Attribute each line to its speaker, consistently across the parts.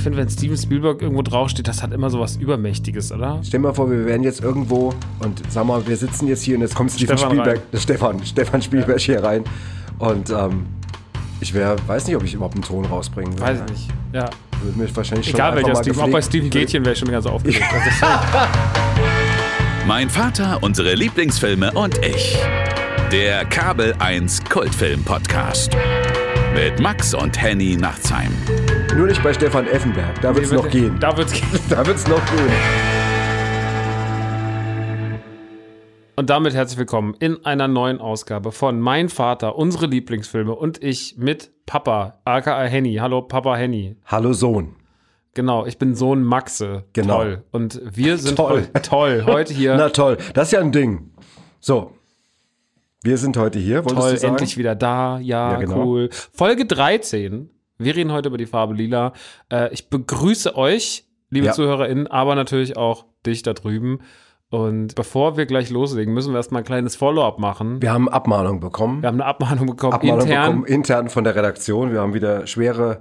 Speaker 1: Ich finde, wenn Steven Spielberg irgendwo draufsteht, das hat immer so was Übermächtiges, oder?
Speaker 2: Stell dir mal vor, wir wären jetzt irgendwo und sag mal, wir sitzen jetzt hier und jetzt kommt Steven
Speaker 1: Stefan
Speaker 2: Spielberg,
Speaker 1: rein.
Speaker 2: der Stefan, Stefan Spielberg hier rein. Und ähm, ich wäre, weiß nicht, ob ich überhaupt einen Ton rausbringen würde.
Speaker 1: Weiß ich nicht. Ja.
Speaker 2: Würde mir wahrscheinlich schon
Speaker 1: Egal welcher
Speaker 2: mal
Speaker 1: Steven. Auch bei Steven Gätchen wäre ich schon ganz aufgeregt. Also,
Speaker 3: Mein Vater, unsere Lieblingsfilme und ich. Der Kabel 1 Kultfilm Podcast. Mit Max und Henny Nachtsheim.
Speaker 2: Nur nicht bei Stefan Effenberg, da wird es noch gehen.
Speaker 1: Da wird's gehen.
Speaker 2: Da wird es noch gehen.
Speaker 1: Und damit herzlich willkommen in einer neuen Ausgabe von Mein Vater, unsere Lieblingsfilme und ich mit Papa, aka Henny. Hallo Papa Henny.
Speaker 2: Hallo Sohn.
Speaker 1: Genau, ich bin Sohn Maxe.
Speaker 2: Genau.
Speaker 1: Toll. Und wir sind
Speaker 2: Toll.
Speaker 1: toll. Heute hier.
Speaker 2: Na toll, das ist ja ein Ding. So, wir sind heute hier, wolltest
Speaker 1: toll,
Speaker 2: du sagen?
Speaker 1: endlich wieder da. Ja,
Speaker 2: Ja, genau.
Speaker 1: cool. Folge 13. Wir reden heute über die Farbe Lila. Äh, ich begrüße euch, liebe
Speaker 2: Ja.
Speaker 1: ZuhörerInnen, aber natürlich auch dich da drüben. Und bevor wir gleich loslegen, müssen wir erstmal ein kleines Follow-up machen.
Speaker 2: Wir haben Abmahnung bekommen.
Speaker 1: Wir haben eine Abmahnung bekommen,
Speaker 2: Abmahnung
Speaker 1: intern.
Speaker 2: bekommen, intern von der Redaktion. Wir haben wieder schwere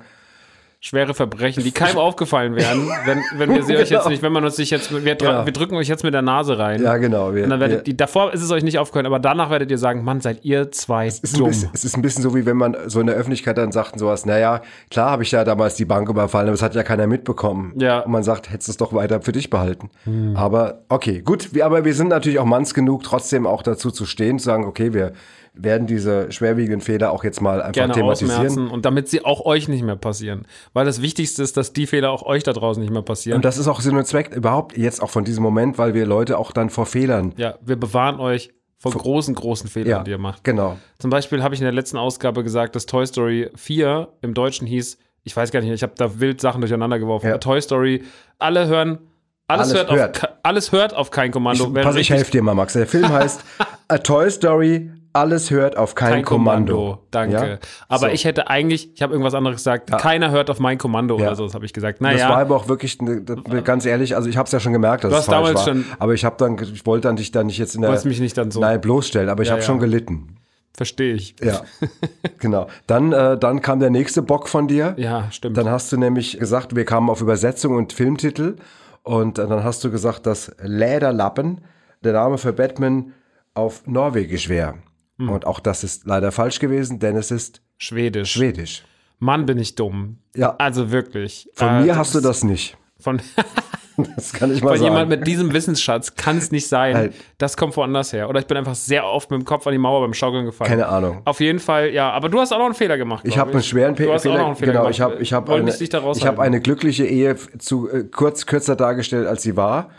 Speaker 1: schwere Verbrechen, die keinem aufgefallen wären, wenn, wenn wir sie euch jetzt
Speaker 2: Genau.
Speaker 1: nicht, wenn man uns sich jetzt, wir,
Speaker 2: Genau.
Speaker 1: wir drücken euch jetzt mit der Nase rein.
Speaker 2: Ja, genau. Wir,
Speaker 1: Und dann werdet
Speaker 2: wir,
Speaker 1: die, davor ist es euch nicht aufgefallen, aber danach werdet ihr sagen, Mann, seid ihr zwei
Speaker 2: es ist,
Speaker 1: dumm.
Speaker 2: bisschen, es ist ein bisschen so, wie wenn man so in der Öffentlichkeit dann sagt und sowas, naja, klar habe ich ja damals die Bank überfallen, aber das hat ja keiner mitbekommen.
Speaker 1: Ja.
Speaker 2: Und man sagt, hättest du es doch weiter für dich behalten. Aber okay, gut, wir, aber wir sind natürlich auch manns genug, trotzdem auch dazu zu stehen, zu sagen, okay, wir werden diese schwerwiegenden Fehler auch jetzt mal einfach
Speaker 1: Gerne
Speaker 2: thematisieren.
Speaker 1: ausmerzen und damit sie auch euch nicht mehr passieren. Weil das Wichtigste ist, dass die Fehler auch euch da draußen nicht mehr passieren.
Speaker 2: Und das ist auch Sinn und Zweck überhaupt jetzt auch von diesem Moment, weil wir Leute auch dann vor Fehlern.
Speaker 1: ja, wir bewahren euch vor großen, großen Fehlern,
Speaker 2: Ja,
Speaker 1: die ihr macht.
Speaker 2: genau.
Speaker 1: Zum Beispiel habe ich in der letzten Ausgabe gesagt, dass Toy Story 4 im Deutschen hieß, ich weiß gar nicht, ich habe da wild Sachen durcheinander geworfen.
Speaker 2: Ja.
Speaker 1: Toy Story, alle hören, alles,
Speaker 2: Alles
Speaker 1: hört,
Speaker 2: hört.
Speaker 1: Auf, alles hört auf kein Kommando.
Speaker 2: Ich, pass, ich helfe dir mal, Max. Der Film heißt A Toy Story, alles hört auf kein,
Speaker 1: kein
Speaker 2: Kommando.
Speaker 1: Kommando. Danke.
Speaker 2: Ja?
Speaker 1: Aber
Speaker 2: So.
Speaker 1: ich hätte eigentlich, ich habe irgendwas anderes gesagt, keiner hört auf mein Kommando
Speaker 2: Ja.
Speaker 1: oder so, das habe ich gesagt.
Speaker 2: Das war
Speaker 1: Naja,
Speaker 2: aber auch wirklich, ne, das- ganz ehrlich, also ich habe es ja schon gemerkt, dass
Speaker 1: Du
Speaker 2: es
Speaker 1: hast
Speaker 2: falsch
Speaker 1: damals
Speaker 2: war.
Speaker 1: schon-
Speaker 2: aber ich habe dann, ich wollte dann dich dann nicht jetzt in der,
Speaker 1: mich nicht dann so,
Speaker 2: nein, bloßstellen, aber ich
Speaker 1: Ja,
Speaker 2: habe
Speaker 1: ja.
Speaker 2: schon gelitten.
Speaker 1: verstehe ich.
Speaker 2: Ja, genau. Dann, äh, dann kam der nächste Bock von dir.
Speaker 1: Ja, stimmt.
Speaker 2: Dann hast du nämlich gesagt, wir kamen auf Übersetzung und Filmtitel. Und äh, dann hast du gesagt, dass Läderlappen der Name für Batman auf Norwegisch wäre.
Speaker 1: Hm.
Speaker 2: Und auch das ist leider falsch gewesen, denn es ist
Speaker 1: Schwedisch.
Speaker 2: Schwedisch.
Speaker 1: Mann, bin ich dumm.
Speaker 2: Ja.
Speaker 1: Also wirklich.
Speaker 2: Von
Speaker 1: Äh,
Speaker 2: mir hast du das nicht.
Speaker 1: Von,
Speaker 2: Das kann ich mal
Speaker 1: von
Speaker 2: sagen.
Speaker 1: jemand mit diesem Wissensschatz kann es nicht sein. Das kommt woanders her. Oder ich bin einfach sehr oft mit dem Kopf an die Mauer beim Schaukeln gefallen.
Speaker 2: Keine Ahnung.
Speaker 1: Auf jeden Fall, ja. Aber du hast auch noch einen Fehler gemacht.
Speaker 2: Ich habe einen schweren
Speaker 1: Du hast auch noch einen Fehler
Speaker 2: genau,
Speaker 1: gemacht.
Speaker 2: ich habe ich hab eine, ich hab eine glückliche Ehe zu äh, kurz kürzer dargestellt, als sie war.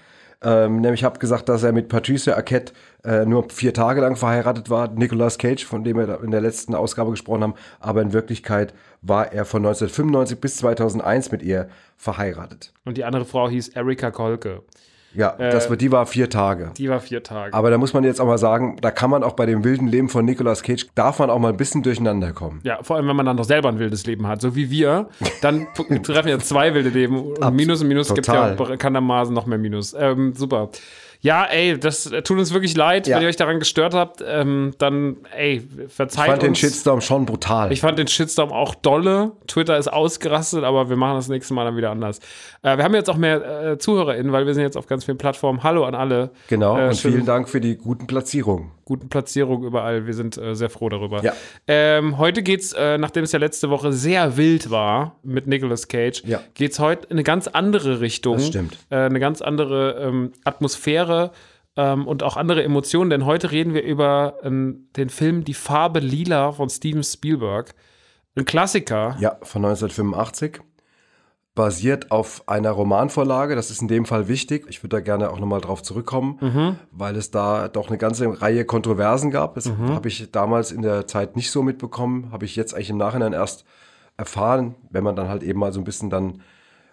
Speaker 2: Ähm, nämlich habe gesagt, dass er mit Patricia Arquette äh, nur vier Tage lang verheiratet war, Nicolas Cage, von dem wir in der letzten Ausgabe gesprochen haben, aber in Wirklichkeit war er von 1995 bis 2001 mit ihr verheiratet.
Speaker 1: Und die andere Frau hieß Erika Kolke.
Speaker 2: Ja, das war, die war vier Tage.
Speaker 1: Die war vier Tage.
Speaker 2: Aber da muss man jetzt auch mal sagen, da kann man auch bei dem wilden Leben von Nicolas Cage, darf man auch mal ein bisschen durcheinander kommen.
Speaker 1: Ja, vor allem, wenn man dann doch selber ein wildes Leben hat, so wie wir, dann treffen ja zwei wilde Leben. Und Minus und Minus gibt ja bekanntermaßen noch mehr Minus. Ähm, super. Ja, ey, das tut uns wirklich leid,
Speaker 2: Ja.
Speaker 1: wenn ihr euch daran gestört habt. Ähm, dann, ey, verzeiht
Speaker 2: Ich fand den
Speaker 1: uns.
Speaker 2: Shitstorm schon brutal.
Speaker 1: Ich fand den Shitstorm auch dolle. Twitter ist ausgerastet, aber wir machen das nächste Mal dann wieder anders. Äh, wir haben jetzt auch mehr äh, ZuhörerInnen, weil wir sind jetzt auf ganz vielen Plattformen. Hallo an alle.
Speaker 2: genau,
Speaker 1: Äh,
Speaker 2: und vielen Dank für die guten Platzierungen.
Speaker 1: Guten Platzierung überall. Wir sind äh, sehr froh darüber.
Speaker 2: Ja.
Speaker 1: Ähm, heute geht's, äh, nachdem es ja letzte Woche sehr wild war mit Nicolas Cage,
Speaker 2: Ja.
Speaker 1: geht's heute in eine ganz andere Richtung.
Speaker 2: Das stimmt.
Speaker 1: Äh, eine ganz andere ähm, Atmosphäre ähm, und auch andere Emotionen, denn heute reden wir über ähm, den Film Die Farbe Lila von Steven Spielberg. Ein Klassiker.
Speaker 2: Ja, von 1985. Basiert auf einer Romanvorlage. Das ist in dem Fall wichtig. Ich würde da gerne auch nochmal drauf zurückkommen, weil es da doch eine ganze Reihe Kontroversen gab. Das habe ich damals in der Zeit nicht so mitbekommen. Habe ich jetzt eigentlich im Nachhinein erst erfahren, wenn man dann halt eben mal so ein bisschen dann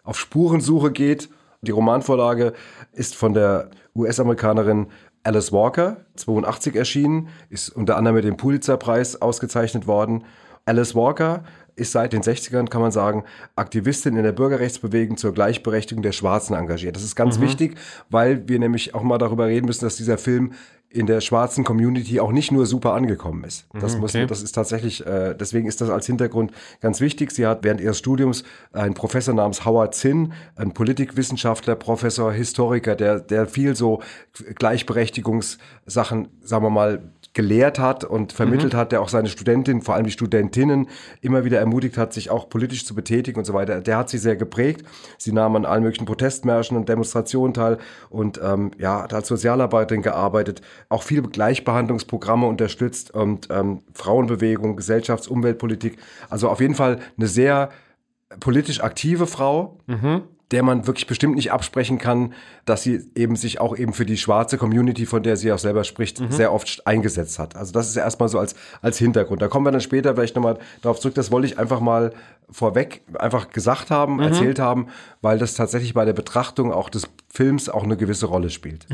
Speaker 2: auf Spurensuche geht. Die Romanvorlage ist von der US-Amerikanerin Alice Walker, 82 erschienen, ist unter anderem mit dem Pulitzer-Preis ausgezeichnet worden. Alice Walker ist seit den 60ern, kann man sagen, Aktivistin in der Bürgerrechtsbewegung zur Gleichberechtigung der Schwarzen engagiert. Das ist ganz wichtig, weil wir nämlich auch mal darüber reden müssen, dass dieser Film in der schwarzen Community auch nicht nur super angekommen ist. Das,
Speaker 1: Mhm,
Speaker 2: muss,
Speaker 1: okay.
Speaker 2: das ist tatsächlich, äh, deswegen ist das als Hintergrund ganz wichtig. Sie hat während ihres Studiums einen Professor namens Howard Zinn, ein Politikwissenschaftler, Professor, Historiker, der, der viel so Gleichberechtigungssachen, sagen wir mal, gelehrt hat und vermittelt
Speaker 1: Mhm.
Speaker 2: hat, der auch seine Studentinnen, vor allem die Studentinnen, immer wieder ermutigt hat, sich auch politisch zu betätigen und so weiter. Der hat sie sehr geprägt. Sie nahm an allen möglichen Protestmärschen und Demonstrationen teil und ähm, ja, hat als Sozialarbeiterin gearbeitet, auch viele Gleichbehandlungsprogramme unterstützt und ähm, Frauenbewegung, Gesellschafts-, Umweltpolitik. Also auf jeden Fall eine sehr politisch aktive Frau, der man wirklich bestimmt nicht absprechen kann, dass sie eben sich auch eben für die schwarze Community, von der sie auch selber spricht, sehr oft eingesetzt hat. Also das ist erstmal so als, als Hintergrund. Da kommen wir dann später vielleicht nochmal darauf zurück. Das wollte ich einfach mal vorweg einfach gesagt haben, erzählt haben, weil das tatsächlich bei der Betrachtung auch des Films auch eine gewisse Rolle spielt.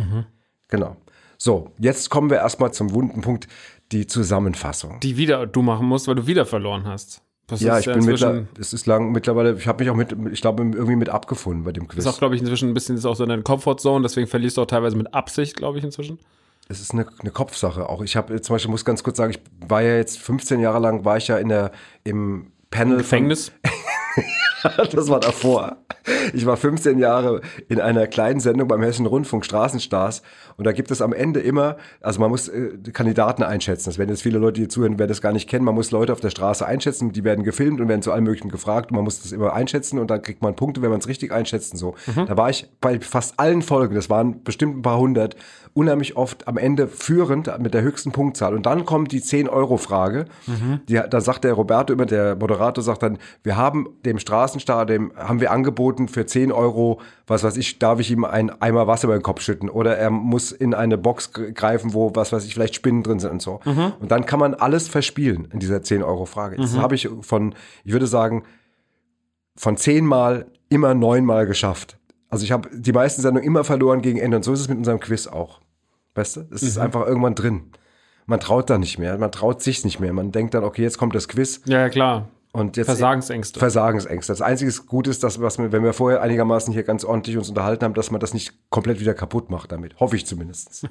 Speaker 2: Genau. So, jetzt kommen wir erstmal zum wunden Punkt, die Zusammenfassung.
Speaker 1: Die wieder du machen musst, weil du wieder verloren hast. Das
Speaker 2: ja, ich bin mittlerweile, es ist lang, mittlerweile, ich habe mich auch mit, ich glaube, irgendwie mit abgefunden bei dem Quiz.
Speaker 1: ist auch, glaube ich, inzwischen ein bisschen ist auch so in deiner Comfortzone, deswegen verlierst du auch teilweise mit Absicht, glaube ich, inzwischen.
Speaker 2: Es ist eine, eine Kopfsache auch. Ich habe zum Beispiel, muss ganz kurz sagen, ich war ja jetzt 15 Jahre lang, war ich ja in der, im Panel.
Speaker 1: Gefängnis.
Speaker 2: Von, das war davor. Ich war 15 Jahre in einer kleinen Sendung beim Hessischen Rundfunk Straßenstars und da gibt es am Ende immer, also man muss äh, Kandidaten einschätzen. Das werden jetzt viele Leute, die zuhören, werden das gar nicht kennen. Man muss Leute auf der Straße einschätzen, die werden gefilmt und werden zu allem möglichen gefragt und man muss das immer einschätzen und dann kriegt man Punkte, wenn man es richtig einschätzt. und So, da war ich bei fast allen Folgen, das waren bestimmt ein paar hundert, unheimlich oft am Ende führend mit der höchsten Punktzahl. Und dann kommt die 10-Euro-Frage. Die, da sagt der Roberto immer, der Moderator sagt dann, wir haben dem Straßenstar, dem haben wir angeboten für 10 Euro, was weiß ich, darf ich ihm einen Eimer Wasser über den Kopf schütten oder er muss in eine Box gr- greifen, wo, was weiß ich, vielleicht Spinnen drin sind und so. Und dann kann man alles verspielen in dieser 10-Euro-Frage. Das habe ich von, ich würde sagen, von zehnmal immer neunmal geschafft. Also ich habe die meisten Sendungen immer verloren gegen Ende und so ist es mit unserem Quiz auch. Weißt du? Es ist einfach irgendwann drin. Man traut da nicht mehr, man traut sich nicht mehr. Man denkt dann, okay, jetzt kommt das Quiz
Speaker 1: Ja, ja, klar.
Speaker 2: und jetzt
Speaker 1: Versagensängste.
Speaker 2: Versagengsängste. Das einzige Gute ist, dass was wir, wenn wir vorher einigermaßen hier ganz ordentlich uns unterhalten haben, dass man das nicht komplett wieder kaputt macht damit. Hoffe ich zumindest.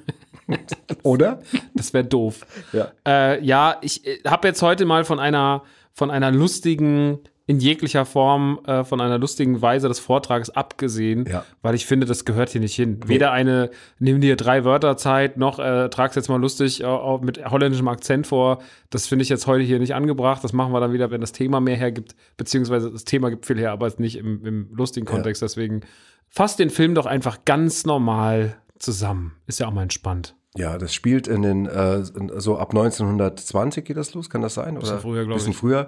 Speaker 2: Oder?
Speaker 1: Das wäre doof.
Speaker 2: Ja.
Speaker 1: Äh, ja, ich äh, habe jetzt heute mal von einer, von einer lustigen, in jeglicher Form, äh, von einer lustigen Weise des Vortrages abgesehen,
Speaker 2: Ja.
Speaker 1: weil ich finde, das gehört hier nicht hin. Weder eine, nimm dir drei Wörter Zeit, noch äh, trag's jetzt mal lustig äh, mit holländischem Akzent vor. Das finde ich jetzt heute hier nicht angebracht. Das machen wir dann wieder, wenn das Thema mehr hergibt, beziehungsweise das Thema gibt viel her, aber es nicht im, im lustigen Kontext. Deswegen fasst den Film doch einfach ganz normal zusammen. Ist ja auch mal entspannt.
Speaker 2: Ja, das spielt in den, äh, so ab 1920 geht das los, kann das sein?
Speaker 1: Bisschen
Speaker 2: Oder
Speaker 1: früher, glaub
Speaker 2: bisschen
Speaker 1: ich.
Speaker 2: früher.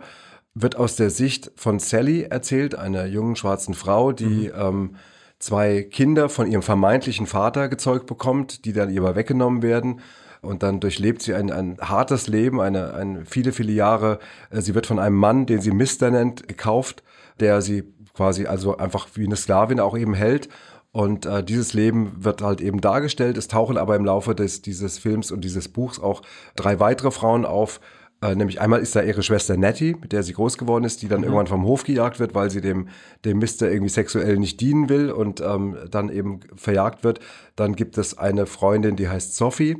Speaker 2: Wird aus der Sicht von Sally erzählt, einer jungen schwarzen Frau, die
Speaker 1: Mhm.
Speaker 2: ähm, zwei Kinder von ihrem vermeintlichen Vater gezeugt bekommt, die dann ihr aber weggenommen werden. Und dann durchlebt sie ein, ein hartes Leben, eine, eine viele, viele Jahre. Äh, Sie wird von einem Mann, den sie Mister nennt, gekauft, der sie quasi also einfach wie eine Sklavin auch eben hält. Und äh, dieses Leben wird halt eben dargestellt. Es tauchen aber im Laufe des, dieses Films und dieses Buchs auch drei weitere Frauen auf. Äh, nämlich einmal ist da ihre Schwester Nettie, mit der sie groß geworden ist, die dann irgendwann vom Hof gejagt wird, weil sie dem, dem Mister irgendwie sexuell nicht dienen will und ähm, dann eben verjagt wird. Dann gibt es eine Freundin, die heißt Sophie,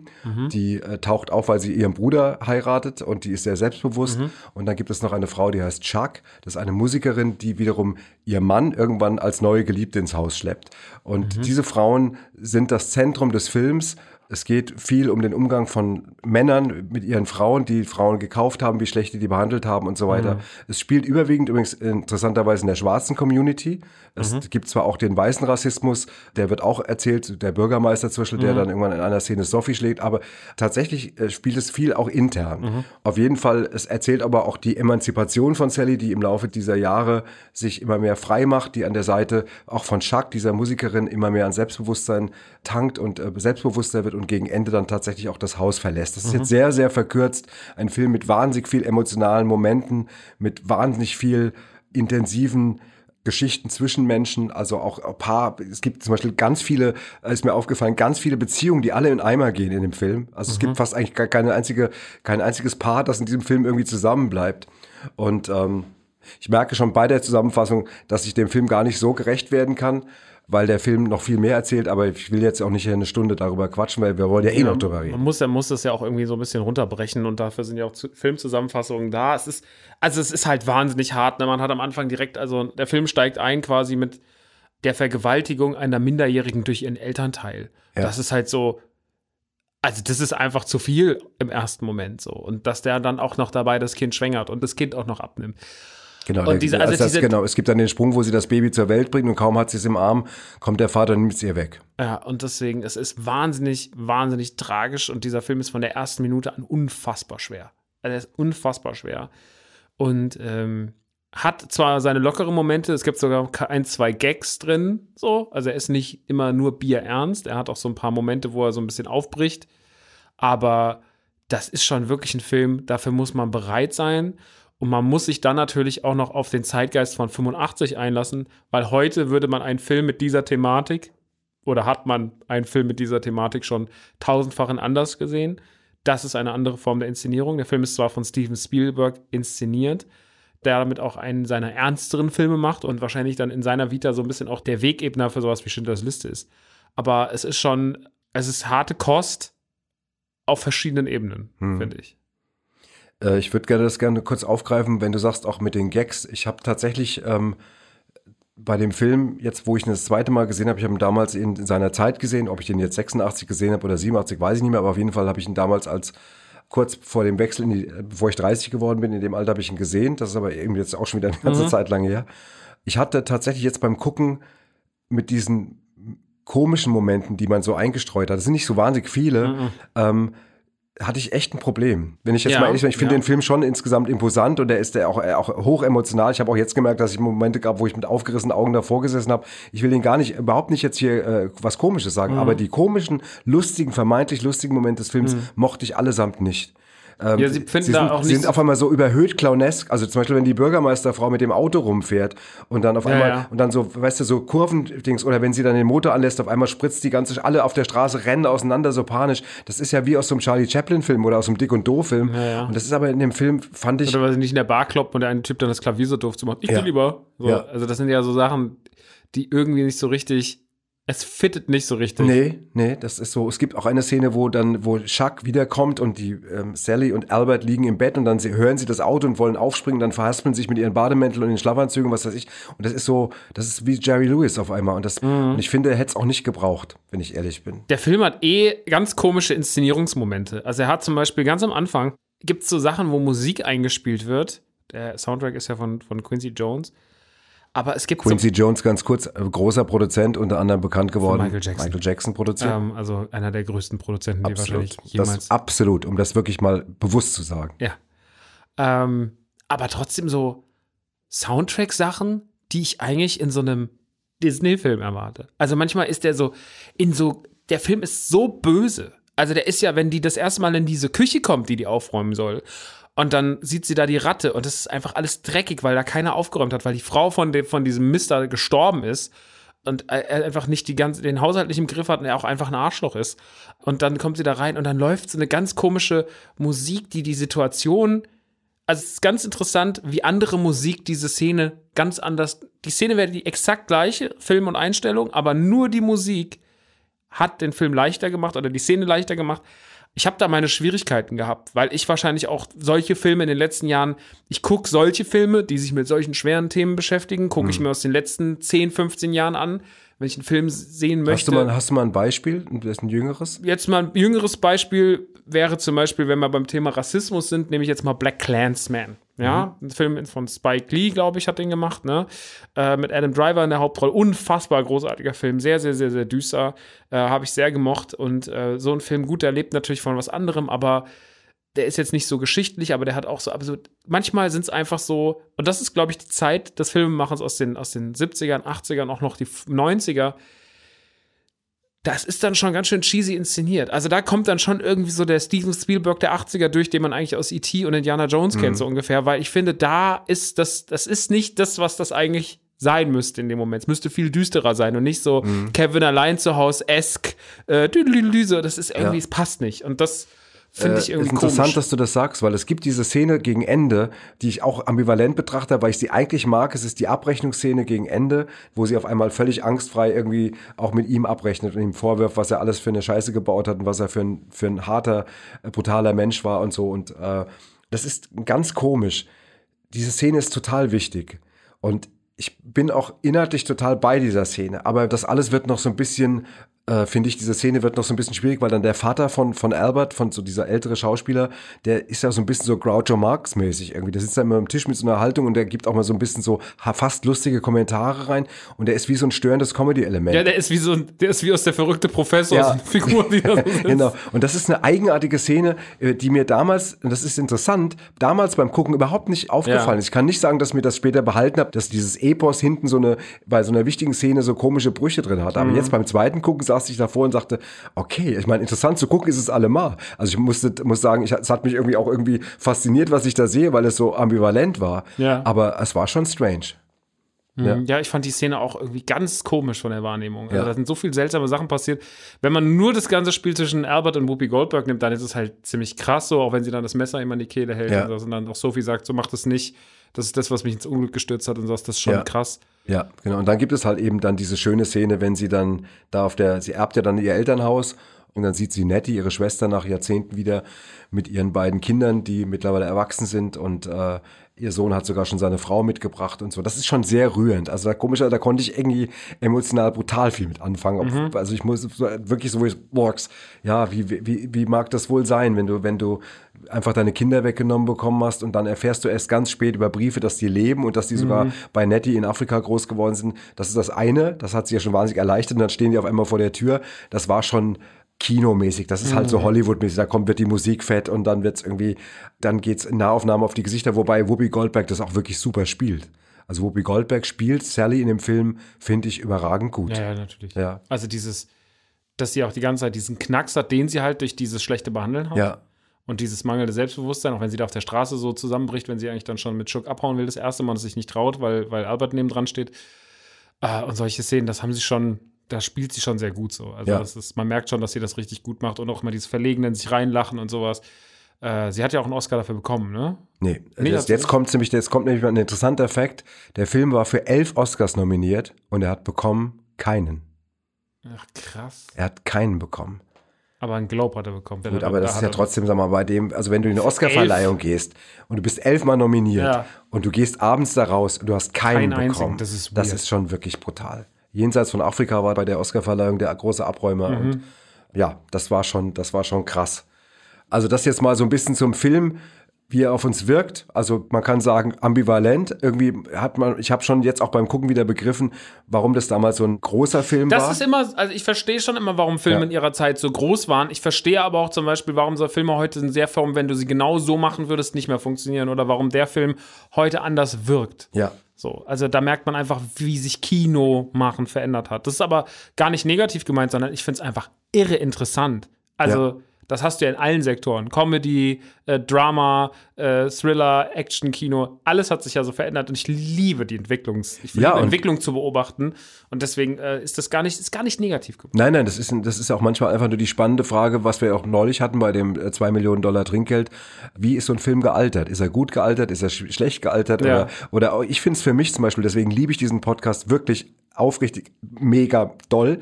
Speaker 2: die äh, taucht auf, weil sie ihren Bruder heiratet und die ist sehr selbstbewusst. Und dann gibt es noch eine Frau, die heißt Chuck, das ist eine Musikerin, die wiederum ihr Mann irgendwann als neue Geliebte ins Haus schleppt. Und diese Frauen sind das Zentrum des Films. Es geht viel um den Umgang von Männern mit ihren Frauen, die Frauen gekauft haben, wie schlecht die die behandelt haben und so weiter. Es spielt überwiegend übrigens interessanterweise in der schwarzen Community. Es gibt zwar auch den weißen Rassismus, der wird auch erzählt, der Bürgermeister Beispiel, der dann irgendwann in einer Szene Sophie schlägt, aber tatsächlich äh, spielt es viel auch intern. Auf jeden Fall, es erzählt aber auch die Emanzipation von Sally, die im Laufe dieser Jahre sich immer mehr frei macht, die an der Seite auch von Chuck, dieser Musikerin, immer mehr an Selbstbewusstsein tankt und äh, selbstbewusster wird und gegen Ende dann tatsächlich auch das Haus verlässt. Das ist jetzt sehr, sehr verkürzt. Ein Film mit wahnsinnig viel emotionalen Momenten, mit wahnsinnig viel intensiven Geschichten zwischen Menschen, also auch ein paar, es gibt zum Beispiel ganz viele, ist mir aufgefallen, ganz viele Beziehungen, die alle in Eimer gehen in dem Film. Also es gibt fast eigentlich keine einzige, kein einziges Paar, das in diesem Film irgendwie zusammenbleibt. Und ähm, Ich merke schon bei der Zusammenfassung, dass ich dem Film gar nicht so gerecht werden kann, weil der Film noch viel mehr erzählt, aber ich will jetzt auch nicht eine Stunde darüber quatschen, weil wir wollen ja eh noch drüber reden.
Speaker 1: Man muss, man muss das ja auch irgendwie so ein bisschen runterbrechen und dafür sind ja auch Filmzusammenfassungen da. Es ist, also es ist halt wahnsinnig hart. Ne? Man hat am Anfang direkt, also der Film steigt ein quasi mit der Vergewaltigung einer Minderjährigen durch ihren Elternteil. Ja. Das ist halt so, also das ist einfach zu viel im ersten Moment so. Und dass der dann auch noch dabei das Kind schwängert und das Kind auch noch abnimmt.
Speaker 2: Genau, und diese, also, also das, diese, genau, es gibt dann den Sprung, wo sie das Baby zur Welt bringt und kaum hat sie es im Arm, kommt der Vater und nimmt es ihr weg.
Speaker 1: Ja, und deswegen, es ist wahnsinnig, wahnsinnig tragisch und dieser Film ist von der ersten Minute an unfassbar schwer. Also er ist unfassbar schwer. Und ähm, hat zwar seine lockeren Momente, es gibt sogar ein, zwei Gags drin, so. Also er ist nicht immer nur bierernst, er hat auch so ein paar Momente, wo er so ein bisschen aufbricht. Aber das ist schon wirklich ein Film, dafür muss man bereit sein. Und man muss sich dann natürlich auch noch auf den Zeitgeist von 85 einlassen, weil heute würde man einen Film mit dieser Thematik oder hat man einen Film mit dieser Thematik schon tausendfach anders gesehen. Das ist eine andere Form der Inszenierung. Der Film ist zwar von Steven Spielberg inszeniert, der damit auch einen seiner ernsteren Filme macht und wahrscheinlich dann in seiner Vita so ein bisschen auch der Wegebner für sowas wie Schindlers Liste ist. Aber es ist schon, es ist harte Kost auf verschiedenen Ebenen, hm. finde ich.
Speaker 2: Äh, ich würde gerne das gerne kurz aufgreifen, wenn du sagst, auch mit den Gags. Ich habe tatsächlich ähm, bei dem Film, jetzt wo ich ihn das zweite Mal gesehen habe, ich habe ihn damals in, in, seiner Zeit gesehen, ob ich den jetzt 86 gesehen habe oder 87, weiß ich nicht mehr, aber auf jeden Fall habe ich ihn damals als kurz vor dem Wechsel, die, bevor ich 30 geworden bin, in dem Alter habe ich ihn gesehen. Das ist aber irgendwie jetzt auch schon wieder eine ganze mhm. Zeit lang her. Ich hatte tatsächlich jetzt beim Gucken mit diesen komischen Momenten, die man so eingestreut hat, das sind nicht so wahnsinnig viele, mhm. ähm, hatte ich echt ein Problem. Wenn ich jetzt ja, mal ehrlich bin, ich finde ja. den Film schon insgesamt imposant und der ist der auch, äh, auch hoch emotional. Ich habe auch jetzt gemerkt, dass ich Momente gab, wo ich mit aufgerissenen Augen davor gesessen habe. Ich will den gar nicht, überhaupt nicht jetzt hier äh, was Komisches sagen, mhm. aber die komischen, lustigen, vermeintlich lustigen Momente des Films mhm. mochte ich allesamt nicht. Ähm, ja, sie finden sie sind, da auch nicht. Sind auf einmal so überhöht clownesk. Also zum Beispiel, wenn die Bürgermeisterfrau mit dem Auto rumfährt und dann auf einmal, ja. und dann so, weißt du, so Kurvendings, oder wenn sie dann den Motor anlässt, auf einmal spritzt die ganze, alle auf der Straße rennen auseinander so panisch. Das ist ja wie aus so einem Charlie Chaplin-Film oder aus einem Dick und Doof-Film. Ja, und das ist aber in dem Film, fand ich.
Speaker 1: Oder weil sie nicht in der Bar kloppt und der eine Typ dann das Klavier so doof zu machen. Ich will lieber. So. Also das sind ja so Sachen, die irgendwie nicht so richtig es fittet nicht so richtig.
Speaker 2: Nee, nee, das ist so. Es gibt auch eine Szene, wo dann, wo Chuck wiederkommt und die ähm, Sally und Albert liegen im Bett und dann sie, hören sie das Auto und wollen aufspringen, dann verhaspeln sich mit ihren Bademänteln und den Schlafanzügen, was weiß ich. Und das ist so, das ist wie Jerry Lewis auf einmal. Und, das, mhm. und ich finde, er hätte es auch nicht gebraucht, wenn ich ehrlich bin.
Speaker 1: Der Film hat eh ganz komische Inszenierungsmomente. Also er hat zum Beispiel ganz am Anfang, gibt es so Sachen, wo Musik eingespielt wird. Der Soundtrack ist ja von, von Quincy Jones. Aber es gibt
Speaker 2: Quincy so Jones, ganz kurz, äh, großer Produzent, unter anderem bekannt geworden.
Speaker 1: Michael Jackson.
Speaker 2: Michael Jackson produziert.
Speaker 1: Ähm, also einer der größten Produzenten,
Speaker 2: absolut.
Speaker 1: die wahrscheinlich jemals.
Speaker 2: Das, absolut, um das wirklich mal bewusst zu sagen.
Speaker 1: Ja. Ähm, aber trotzdem so Soundtrack-Sachen, die ich eigentlich in so einem Disney-Film erwarte. Also manchmal ist der so in so, der Film ist so böse. Also der ist ja, wenn die das erste Mal in diese Küche kommt, die die aufräumen soll und dann sieht sie da die Ratte und es ist einfach alles dreckig, weil da keiner aufgeräumt hat, weil die Frau von, dem, von diesem Mister gestorben ist und er einfach nicht die ganze, den Haushalt nicht im Griff hat und er auch einfach ein Arschloch ist. Und dann kommt sie da rein und dann läuft so eine ganz komische Musik, die die Situation, also es ist ganz interessant, wie andere Musik diese Szene ganz anders, die Szene wäre die exakt gleiche, Film und Einstellung, aber nur die Musik hat den Film leichter gemacht oder die Szene leichter gemacht, ich habe da meine Schwierigkeiten gehabt, weil ich wahrscheinlich auch solche Filme in den letzten Jahren, ich gucke solche Filme, die sich mit solchen schweren Themen beschäftigen, gucke mhm. ich mir aus den letzten 10, 15 Jahren an, wenn ich einen Film sehen möchte.
Speaker 2: Hast du mal, hast du mal ein Beispiel, das ist ein jüngeres?
Speaker 1: Jetzt mal ein jüngeres Beispiel wäre zum Beispiel, wenn wir beim Thema Rassismus sind, nehme ich jetzt mal Black Clansman. Ja, mhm. ein Film von Spike Lee, glaube ich, hat den gemacht, ne? Äh, mit Adam Driver in der Hauptrolle. Unfassbar großartiger Film, sehr, sehr, sehr, sehr düster. Äh, Habe ich sehr gemocht. Und äh, so ein Film, gut, der lebt natürlich von was anderem, aber der ist jetzt nicht so geschichtlich, aber der hat auch so, also manchmal sind es einfach so, und das ist, glaube ich, die Zeit des Filmemachens aus den, aus den 70ern, 80ern, auch noch die 90er, das ist dann schon ganz schön cheesy inszeniert. Also da kommt dann schon irgendwie so der Steven Spielberg der 80er durch, den man eigentlich aus E.T. und Indiana Jones mhm. kennt, so ungefähr, weil ich finde, da ist das, das ist nicht das, was das eigentlich sein müsste in dem Moment. Es müsste viel düsterer sein und nicht so mhm. Kevin allein zu Hause esk, äh, das ist irgendwie, ja. es passt nicht. Und das Finde ich
Speaker 2: äh,
Speaker 1: irgendwie
Speaker 2: ist interessant,
Speaker 1: komisch.
Speaker 2: dass du das sagst, weil es gibt diese Szene gegen Ende, die ich auch ambivalent betrachte, weil ich sie eigentlich mag. Es ist die Abrechnungsszene gegen Ende, wo sie auf einmal völlig angstfrei irgendwie auch mit ihm abrechnet und ihm vorwirft, was er alles für eine Scheiße gebaut hat und was er für ein, für ein harter, äh, brutaler Mensch war und so. Und äh, das ist ganz komisch. Diese Szene ist total wichtig. Und ich bin auch inhaltlich total bei dieser Szene. Aber das alles wird noch so ein bisschen äh, finde ich, diese Szene wird noch so ein bisschen schwierig, weil dann der Vater von, von Albert, von so dieser ältere Schauspieler, der ist ja so ein bisschen so Groucho Marx mäßig irgendwie. Der sitzt da immer am Tisch mit so einer Haltung und der gibt auch mal so ein bisschen so fast lustige Kommentare rein und der ist wie so ein störendes Comedy-Element.
Speaker 1: Ja, der ist wie so ein, der ist wie aus der verrückte Professor,
Speaker 2: Ja.
Speaker 1: so eine Figur, die da so sitzt.
Speaker 2: Genau. Und das ist eine eigenartige Szene, äh, die mir damals, und das ist interessant, damals beim Gucken überhaupt nicht aufgefallen
Speaker 1: Ja.
Speaker 2: ist. Ich kann nicht sagen, dass mir das später behalten habe, dass dieses Epos hinten so eine, bei so einer wichtigen Szene so komische Brüche drin hat.
Speaker 1: Mhm.
Speaker 2: Aber jetzt beim zweiten Gucken saß ich davor und sagte, okay, ich meine, interessant zu gucken ist es allemal. Also ich musste, muss sagen, ich, es hat mich irgendwie auch irgendwie fasziniert, was ich da sehe, weil es so ambivalent war.
Speaker 1: Ja.
Speaker 2: Aber es war schon strange. Ja.
Speaker 1: Ja. ich fand die Szene auch irgendwie ganz komisch von der Wahrnehmung. Also
Speaker 2: Ja.
Speaker 1: da sind so viele seltsame Sachen passiert. Wenn man nur das ganze Spiel zwischen Albert und Whoopi Goldberg nimmt, dann ist es halt ziemlich krass so, auch wenn sie dann das Messer immer in die Kehle hält
Speaker 2: Ja.
Speaker 1: und, das, und dann auch Sophie sagt, so mach das nicht. Das ist das, was mich ins Unglück gestürzt hat und so, das ist schon krass.
Speaker 2: Ja, genau. Und dann gibt es halt eben dann diese schöne Szene, wenn sie dann da auf der, sie erbt ja dann ihr Elternhaus und dann sieht sie Nettie, ihre Schwester, nach Jahrzehnten wieder mit ihren beiden Kindern, die mittlerweile erwachsen sind und äh, ihr Sohn hat sogar schon seine Frau mitgebracht und so. Das ist schon sehr rührend. Also da komischer, da konnte ich irgendwie emotional brutal viel mit anfangen. Ob- Also ich muss wirklich so, wo ich, Box, ja, wie, wie, wie mag das wohl sein, wenn du, wenn du einfach deine Kinder weggenommen bekommen hast und dann erfährst du erst ganz spät über Briefe, dass die leben und dass die sogar bei Nettie in Afrika groß geworden sind. Das ist das eine, das hat sie ja schon wahnsinnig erleichtert und dann stehen die auf einmal vor der Tür. Das war schon kinomäßig, das ist halt so Hollywood-mäßig, da kommt, wird die Musik fett und dann wird's irgendwie, dann geht's in Nahaufnahme auf die Gesichter, wobei Whoopi Goldberg das auch wirklich super spielt. Also Whoopi Goldberg spielt Sally in dem Film, finde ich überragend gut.
Speaker 1: Ja, ja, natürlich.
Speaker 2: Ja.
Speaker 1: Also dieses, dass sie auch die ganze Zeit diesen Knacks hat, den sie halt durch dieses schlechte Behandeln hat.
Speaker 2: Ja.
Speaker 1: Und dieses mangelnde Selbstbewusstsein, auch wenn sie da auf der Straße so zusammenbricht, wenn sie eigentlich dann schon mit Schuck abhauen will, das erste Mal und sich nicht traut, weil, weil Albert neben dran steht. Äh, und solche Szenen, das haben sie schon, da spielt sie schon sehr gut so. Also
Speaker 2: Ja.
Speaker 1: das ist, man merkt schon, dass sie das richtig gut macht und auch immer dieses Verlegene in sich reinlachen und sowas. Äh, sie hat ja auch einen Oscar dafür bekommen, ne?
Speaker 2: Nee,
Speaker 1: Nee,
Speaker 2: das, jetzt kommt nämlich, jetzt kommt nämlich mal ein interessanter Fakt. Der Film war für elf Oscars nominiert und er hat bekommen keinen.
Speaker 1: Ach, krass.
Speaker 2: Er hat keinen bekommen.
Speaker 1: Aber einen Globe hat er bekommen.
Speaker 2: Gut,
Speaker 1: Da-
Speaker 2: aber
Speaker 1: da
Speaker 2: das ist
Speaker 1: hat
Speaker 2: ja trotzdem, sag mal, bei dem, also wenn du in eine Oscarverleihung gehst und du bist elfmal nominiert
Speaker 1: Ja.
Speaker 2: und du gehst abends da raus und du hast keinen
Speaker 1: einzigen,
Speaker 2: bekommen,
Speaker 1: das ist
Speaker 2: das ist schon wirklich brutal. Jenseits von Afrika war bei der Oscarverleihung der große Abräumer
Speaker 1: Mhm.
Speaker 2: und ja, das war schon, das war schon krass. Also das jetzt mal so ein bisschen zum Film, wie er auf uns wirkt. Also man kann sagen ambivalent. Irgendwie hat man, ich habe schon jetzt auch beim Gucken wieder begriffen, warum das damals so ein großer Film
Speaker 1: Das
Speaker 2: war.
Speaker 1: ist immer, also ich verstehe schon immer, warum Filme
Speaker 2: Ja.
Speaker 1: in ihrer Zeit so groß waren. Ich verstehe aber auch zum Beispiel, warum so Filme heute in sehr Form, wenn du sie genau so machen würdest, nicht mehr funktionieren oder warum der Film heute anders wirkt.
Speaker 2: ja.
Speaker 1: So, also da merkt man einfach, wie sich Kino machen verändert hat. Das ist aber gar nicht negativ gemeint, sondern ich finde es einfach irre interessant. Also,
Speaker 2: Ja.
Speaker 1: Das hast du ja in allen Sektoren. Comedy, äh, Drama, äh, Thriller, Action-Kino, alles hat sich ja so verändert und ich liebe die Entwicklungs ich
Speaker 2: Ja,
Speaker 1: Entwicklung zu beobachten und deswegen äh, ist das gar nicht, ist gar nicht negativ gemeint.
Speaker 2: Nein, nein, das ist, das ist auch manchmal einfach nur die spannende Frage, was wir auch neulich hatten bei dem äh, 2 Millionen Dollar Trinkgeld. Wie ist so ein Film gealtert? Ist er gut gealtert? Ist er sch schlecht gealtert?
Speaker 1: Ja.
Speaker 2: Oder, oder ich finde es für mich zum Beispiel, deswegen liebe ich diesen Podcast wirklich aufrichtig mega doll,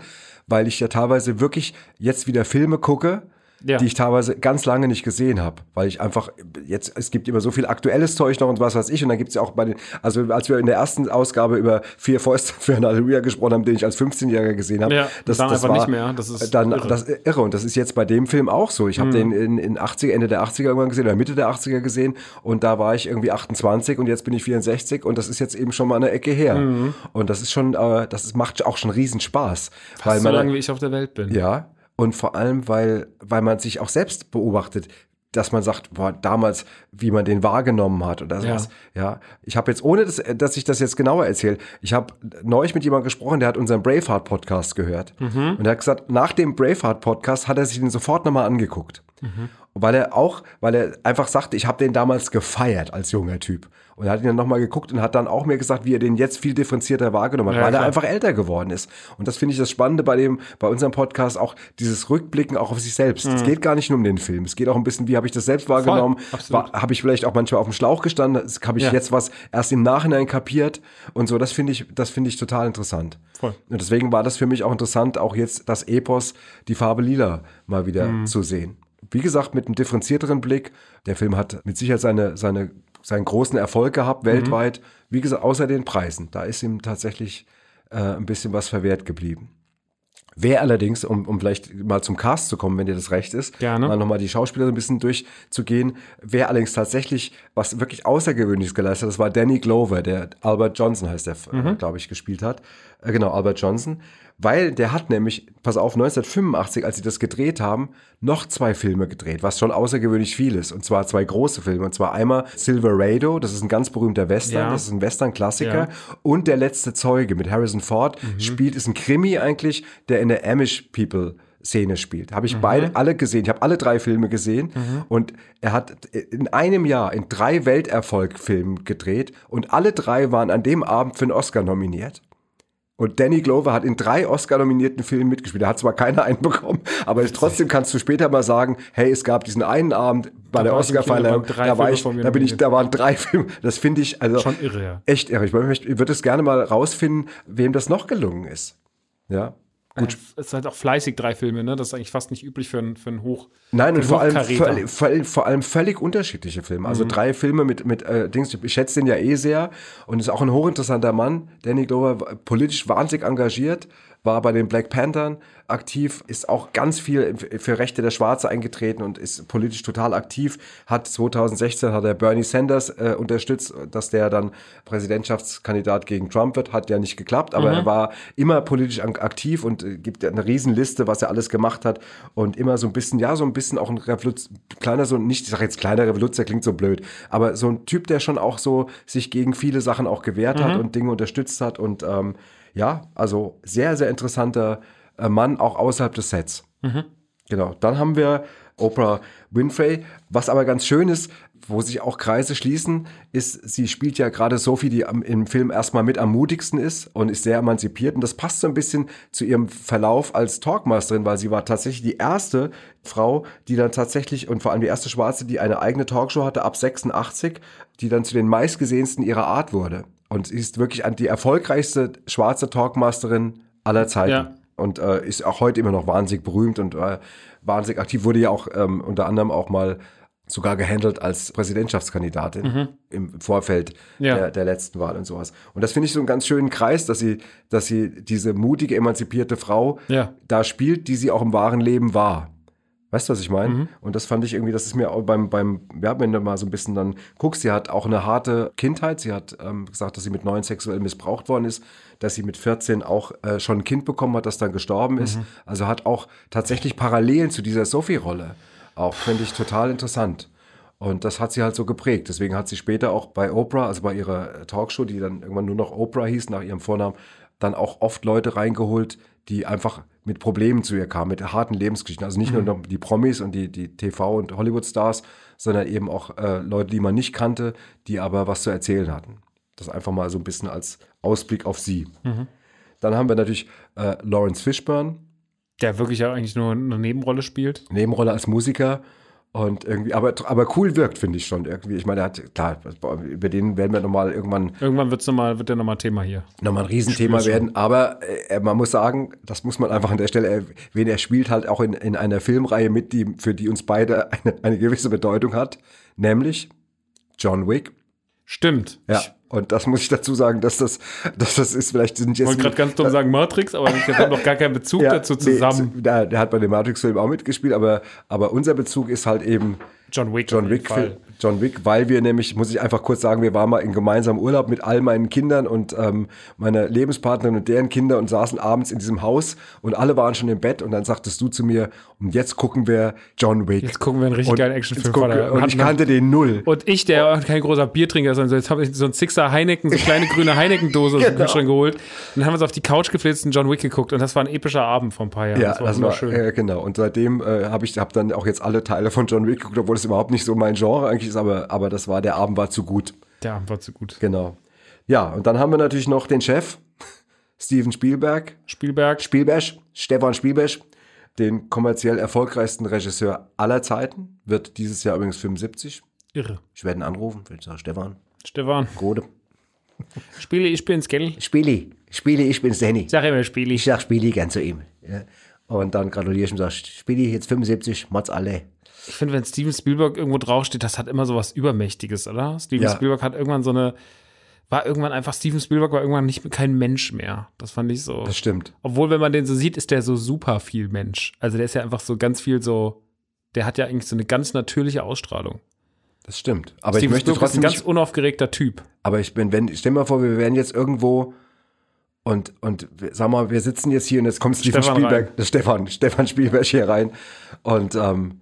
Speaker 2: weil ich ja teilweise wirklich jetzt wieder Filme gucke,
Speaker 1: Ja.
Speaker 2: die ich teilweise ganz lange nicht gesehen habe, weil ich einfach jetzt es gibt immer so viel aktuelles Zeug noch und was weiß ich und dann gibt's ja auch bei den also als wir in der ersten Ausgabe über vier Fäuste für ein Halleluja gesprochen haben, den ich als 15-Jähriger gesehen habe,
Speaker 1: Ja,
Speaker 2: das,
Speaker 1: dann
Speaker 2: das
Speaker 1: einfach
Speaker 2: war
Speaker 1: nicht mehr. Das ist
Speaker 2: dann
Speaker 1: irre. Mhm.
Speaker 2: das irre und das ist jetzt bei dem Film auch so. Ich habe den in, in 80 Ende der 80er irgendwann gesehen oder Mitte der 80er gesehen und da war ich irgendwie 28 und jetzt bin ich 64 und das ist jetzt eben schon mal eine Ecke her und das ist schon äh, das ist, macht auch schon riesen Spaß, weil
Speaker 1: so
Speaker 2: man
Speaker 1: lange, wie ich auf der Welt bin.
Speaker 2: ja, und vor allem, weil, weil man sich auch selbst beobachtet, dass man sagt, boah, damals, wie man den wahrgenommen hat oder sowas. Ja, ich habe jetzt, ohne dass, dass ich das jetzt genauer erzähle, ich habe neulich mit jemandem gesprochen, der hat unseren Braveheart-Podcast gehört. Und er hat gesagt, nach dem Braveheart-Podcast hat er sich den sofort nochmal angeguckt. Weil er auch, weil er einfach sagte, ich habe den damals gefeiert als junger Typ. Und er hat ihn dann nochmal geguckt und hat dann auch mir gesagt, wie er den jetzt viel differenzierter wahrgenommen hat,
Speaker 1: Ja,
Speaker 2: weil
Speaker 1: klar.
Speaker 2: er einfach älter geworden ist. Und das finde ich das Spannende bei dem, bei unserem Podcast, auch dieses Rückblicken auch auf sich selbst. Es geht gar nicht nur um den Film. Es geht auch ein bisschen, wie habe ich das selbst wahrgenommen?
Speaker 1: Mhm.
Speaker 2: Habe ich vielleicht auch manchmal auf dem Schlauch gestanden? Habe ich
Speaker 1: Ja.
Speaker 2: jetzt was erst im Nachhinein kapiert? Und so, das finde ich, das finde ich total interessant.
Speaker 1: Voll.
Speaker 2: Und deswegen war das für mich auch interessant, auch jetzt das Epos, die Farbe Lila, mal wieder
Speaker 1: Mhm.
Speaker 2: zu sehen. Wie gesagt, mit einem differenzierteren Blick. Der Film hat mit Sicherheit seine, seine, seinen großen Erfolg
Speaker 1: Mhm.
Speaker 2: gehabt, weltweit. Wie gesagt, außer den Preisen. Da ist ihm tatsächlich äh, ein bisschen was verwehrt geblieben. Wer allerdings, um, um vielleicht mal zum Cast zu kommen, wenn dir das recht ist,
Speaker 1: Gerne.
Speaker 2: mal nochmal die Schauspieler so ein bisschen durchzugehen, wer allerdings tatsächlich was wirklich Außergewöhnliches geleistet hat, das war Danny Glover, der Albert Johnson heißt der, äh, glaube ich, gespielt hat. Äh, genau, Albert Johnson. Weil der hat nämlich, pass auf, 1985, als sie das gedreht haben, noch zwei Filme gedreht, was schon außergewöhnlich viel ist. Und zwar zwei große Filme. Und zwar einmal Silverado, das ist ein ganz berühmter Western,
Speaker 1: Ja.
Speaker 2: das ist ein Western-Klassiker.
Speaker 1: Ja.
Speaker 2: Und Der letzte Zeuge mit Harrison Ford spielt, ist ein Krimi eigentlich, der in der Amish People Szene spielt. Habe ich beide alle gesehen. Ich habe alle drei Filme gesehen und er hat in einem Jahr in drei Welterfolgfilmen gedreht und alle drei waren an dem Abend für einen Oscar nominiert. Und Danny Glover hat in drei Oscar-nominierten Filmen mitgespielt. Da hat zwar keiner einen bekommen, aber trotzdem kannst du später mal sagen, hey, es gab diesen einen Abend bei
Speaker 1: Da
Speaker 2: der Oscar-Verleihung, da war ich, da bin ich, da waren drei Filme. Das finde ich, also
Speaker 1: Schon irre, ja.
Speaker 2: echt irre. Ich würde es gerne mal rausfinden, wem das noch gelungen ist. Ja.
Speaker 1: Gut. Es ist halt auch fleißig, drei Filme, ne? Das ist eigentlich fast nicht üblich für einen, für einen Hoch.
Speaker 2: Nein, und vor allem, völlig, vor allem völlig unterschiedliche Filme.
Speaker 1: Mhm.
Speaker 2: Also drei Filme mit, mit äh, Dings, ich schätze den ja eh sehr und ist auch ein hochinteressanter Mann. Danny Glover, politisch wahnsinnig engagiert, war bei den Black Panthern aktiv, ist auch ganz viel für Rechte der Schwarze eingetreten und ist politisch total aktiv. Hat 2016 hat er Bernie Sanders äh, unterstützt, dass der dann Präsidentschaftskandidat gegen Trump wird. Hat ja nicht geklappt, aber er war immer politisch aktiv und äh, gibt eine Riesenliste, was er alles gemacht hat und immer so ein bisschen, ja, so ein bisschen auch ein Revolution, kleiner, so nicht, ich sage jetzt kleiner Revoluzer, klingt so blöd, aber so ein Typ, der schon auch so sich gegen viele Sachen auch gewehrt hat und Dinge unterstützt hat und ähm, ja, also sehr, sehr interessanter äh, Mann, auch außerhalb des Sets. Genau, dann haben wir Oprah Winfrey. Was aber ganz schön ist, wo sich auch Kreise schließen, ist, sie spielt ja gerade Sophie, die am, im Film erstmal mit am mutigsten ist und ist sehr emanzipiert. Und das passt so ein bisschen zu ihrem Verlauf als Talkmasterin, weil sie war tatsächlich die erste Frau, die dann tatsächlich, und vor allem die erste Schwarze, die eine eigene Talkshow hatte ab 86, die dann zu den meistgesehensten ihrer Art wurde. Und sie ist wirklich die erfolgreichste schwarze Talkmasterin aller Zeiten
Speaker 1: Ja.
Speaker 2: und äh, ist auch heute immer noch wahnsinnig berühmt und äh, wahnsinnig aktiv. Wurde ja auch ähm, unter anderem auch mal sogar gehandelt als Präsidentschaftskandidatin im Vorfeld
Speaker 1: Ja.
Speaker 2: der, der letzten Wahl und sowas. Und das finde ich so einen ganz schönen Kreis, dass sie, dass sie diese mutige, emanzipierte Frau
Speaker 1: Ja.
Speaker 2: da spielt, die sie auch im wahren Leben war. Weißt du, was ich meine? Und das fand ich irgendwie, das ist mir auch beim, beim, du mal so ein bisschen dann guckst, sie hat auch eine harte Kindheit. Sie hat ähm, gesagt, dass sie mit neun sexuell missbraucht worden ist, dass sie mit 14 auch äh, schon ein Kind bekommen hat, das dann gestorben ist. Also hat auch tatsächlich Parallelen zu dieser Sophie-Rolle. Auch finde ich total interessant. Und das hat sie halt so geprägt. Deswegen hat sie später auch bei Oprah, also bei ihrer äh, Talkshow, die dann irgendwann nur noch Oprah hieß, nach ihrem Vornamen, dann auch oft Leute reingeholt, die einfach mit Problemen zu ihr kamen, mit harten Lebensgeschichten. Also nicht nur noch die Promis und die, die TV- und Hollywood-Stars, sondern eben auch äh, Leute, die man nicht kannte, die aber was zu erzählen hatten. Das einfach mal so ein bisschen als Ausblick auf sie. Dann haben wir natürlich äh, Lawrence Fishburne,
Speaker 1: Der wirklich ja eigentlich nur eine Nebenrolle spielt.
Speaker 2: Nebenrolle als Musiker und irgendwie, aber, aber cool wirkt, finde ich schon irgendwie. Ich meine, er hat, klar, über den werden wir nochmal irgendwann
Speaker 1: Irgendwann wird's noch mal, wird der nochmal Thema hier.
Speaker 2: nochmal ein Riesenthema werden, aber äh, man muss sagen, das muss man einfach an der Stelle erwähnen, er spielt halt auch in, in einer Filmreihe mit, die für die uns beide eine, eine gewisse Bedeutung hat, nämlich John Wick.
Speaker 1: Stimmt.
Speaker 2: Ja.
Speaker 1: Ich
Speaker 2: Und das muss ich dazu sagen, dass das, dass das ist, vielleicht sind jetzt.
Speaker 1: wollte gerade ganz dumm sagen Matrix, aber wir haben noch gar keinen Bezug dazu
Speaker 2: nee,
Speaker 1: zusammen.
Speaker 2: zu- der, der hat bei dem Matrix-Film auch mitgespielt, aber, aber unser Bezug ist halt eben
Speaker 1: John Wick.
Speaker 2: John Wick,
Speaker 1: Fall.
Speaker 2: John Wick, weil wir nämlich, muss ich einfach kurz sagen, wir waren mal in gemeinsamen Urlaub mit all meinen Kindern und ähm, meiner Lebenspartnerin und deren Kinder und saßen abends in diesem Haus und alle waren schon im Bett und dann sagtest du zu mir, und jetzt gucken wir John Wick.
Speaker 1: Jetzt gucken wir einen richtig
Speaker 2: Und
Speaker 1: geilen Actionfilm.
Speaker 2: gucken. Und ich kannte den null.
Speaker 1: Und ich, der kein großer Biertrinker ist, also jetzt habe ich so ein Sixer Heineken, so eine kleine grüne Heineken-Dose aus dem
Speaker 2: Genau.
Speaker 1: Kühlschrank geholt. Und dann haben wir uns auf die Couch geflitzt und John Wick geguckt. Und das war ein epischer Abend vor ein paar Jahren.
Speaker 2: Ja,
Speaker 1: das war
Speaker 2: das war,
Speaker 1: wunderschön.
Speaker 2: äh, genau. Und seitdem äh, habe ich hab dann auch jetzt alle Teile von John Wick geguckt, obwohl es überhaupt nicht so mein Genre eigentlich ist, aber, aber das war, der Abend war zu gut.
Speaker 1: Der Abend war zu gut.
Speaker 2: Genau. Ja, und dann haben wir natürlich noch den Chef, Steven Spielberg,
Speaker 1: Spielberg,
Speaker 2: Spielberg, Stefan Spielberg, den kommerziell erfolgreichsten Regisseur aller Zeiten, wird dieses Jahr übrigens 75.
Speaker 1: irre.
Speaker 2: Ich werde ihn anrufen, ich sage Stefan,
Speaker 1: Stefan,
Speaker 2: Gode.
Speaker 1: Spiele, ich bin's, gell?
Speaker 2: Spieli, Spieli, ich bin's Danny.
Speaker 1: Sag immer Spiele.
Speaker 2: Ich sag Spieli gern zu ihm. Ja. Und dann gratuliere ich ihm und sage, Spieli, jetzt 75, Mods alle.
Speaker 1: Ich finde, wenn Steven Spielberg irgendwo draufsteht, das hat immer so was Übermächtiges, oder? Steven
Speaker 2: Ja.
Speaker 1: Spielberg hat irgendwann so eine, war irgendwann einfach, Steven Spielberg war irgendwann nicht kein Mensch mehr. Das fand ich so.
Speaker 2: Das stimmt.
Speaker 1: Obwohl, wenn man den so sieht, ist der so super viel Mensch. Also der ist ja einfach so ganz viel so, der hat ja eigentlich so eine ganz natürliche Ausstrahlung.
Speaker 2: Das stimmt. Aber
Speaker 1: Steven
Speaker 2: ich möchte
Speaker 1: Spielberg ist
Speaker 2: trotzdem
Speaker 1: ein ganz
Speaker 2: nicht,
Speaker 1: unaufgeregter Typ.
Speaker 2: aber ich bin, wenn, stell dir mal vor, wir wären jetzt irgendwo und, und sag mal, wir sitzen jetzt hier und jetzt kommt Steven
Speaker 1: Stefan
Speaker 2: Spielberg,
Speaker 1: rein.
Speaker 2: Stefan, Stefan Spielberg hier rein und ähm,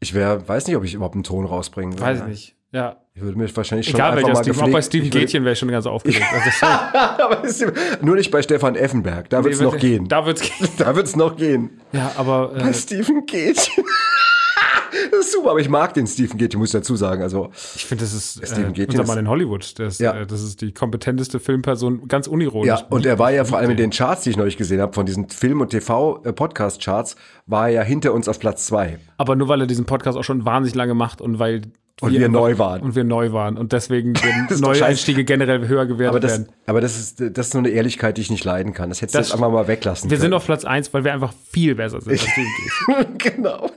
Speaker 2: ich wäre, weiß nicht, ob ich überhaupt einen Ton rausbringen würde.
Speaker 1: Weiß ich nicht. Ja.
Speaker 2: Ich würde mir wahrscheinlich schon
Speaker 1: Egal
Speaker 2: einfach mal
Speaker 1: Steven. Auch bei Steven Gätchen wäre ich schon ganz aufgeregt. Also
Speaker 2: nur nicht bei Stefan Effenberg, da wird es noch gehen. Da,
Speaker 1: Da wird's gehen.
Speaker 2: wird es noch gehen.
Speaker 1: Ja, aber
Speaker 2: Bei
Speaker 1: äh,
Speaker 2: Stephen Gätchen. das ist super, aber ich mag den Stephen Gätchen, muss ich dazu sagen. Also,
Speaker 1: ich finde, das ist
Speaker 2: Steven
Speaker 1: äh, unser Mann in Hollywood. Das,
Speaker 2: Ja.
Speaker 1: äh, das ist die kompetenteste Filmperson, ganz unironisch.
Speaker 2: ja, und er war ja vor allem in den Charts, die ich neulich gesehen habe, von diesen Film- und TV-Podcast-Charts, war er ja hinter uns auf Platz zwei.
Speaker 1: Aber nur weil er diesen Podcast auch schon wahnsinnig lange macht und weil
Speaker 2: Und wir neu waren.
Speaker 1: Und wir neu waren. Und deswegen Neueinstiege generell höher gewertet
Speaker 2: Aber das,
Speaker 1: werden.
Speaker 2: aber das ist, das ist so eine Ehrlichkeit, die ich nicht leiden kann. Das hättest du jetzt einfach mal weglassen
Speaker 1: Wir sind
Speaker 2: können.
Speaker 1: auf Platz 1, weil wir einfach viel besser sind als Gätchen.
Speaker 2: genau.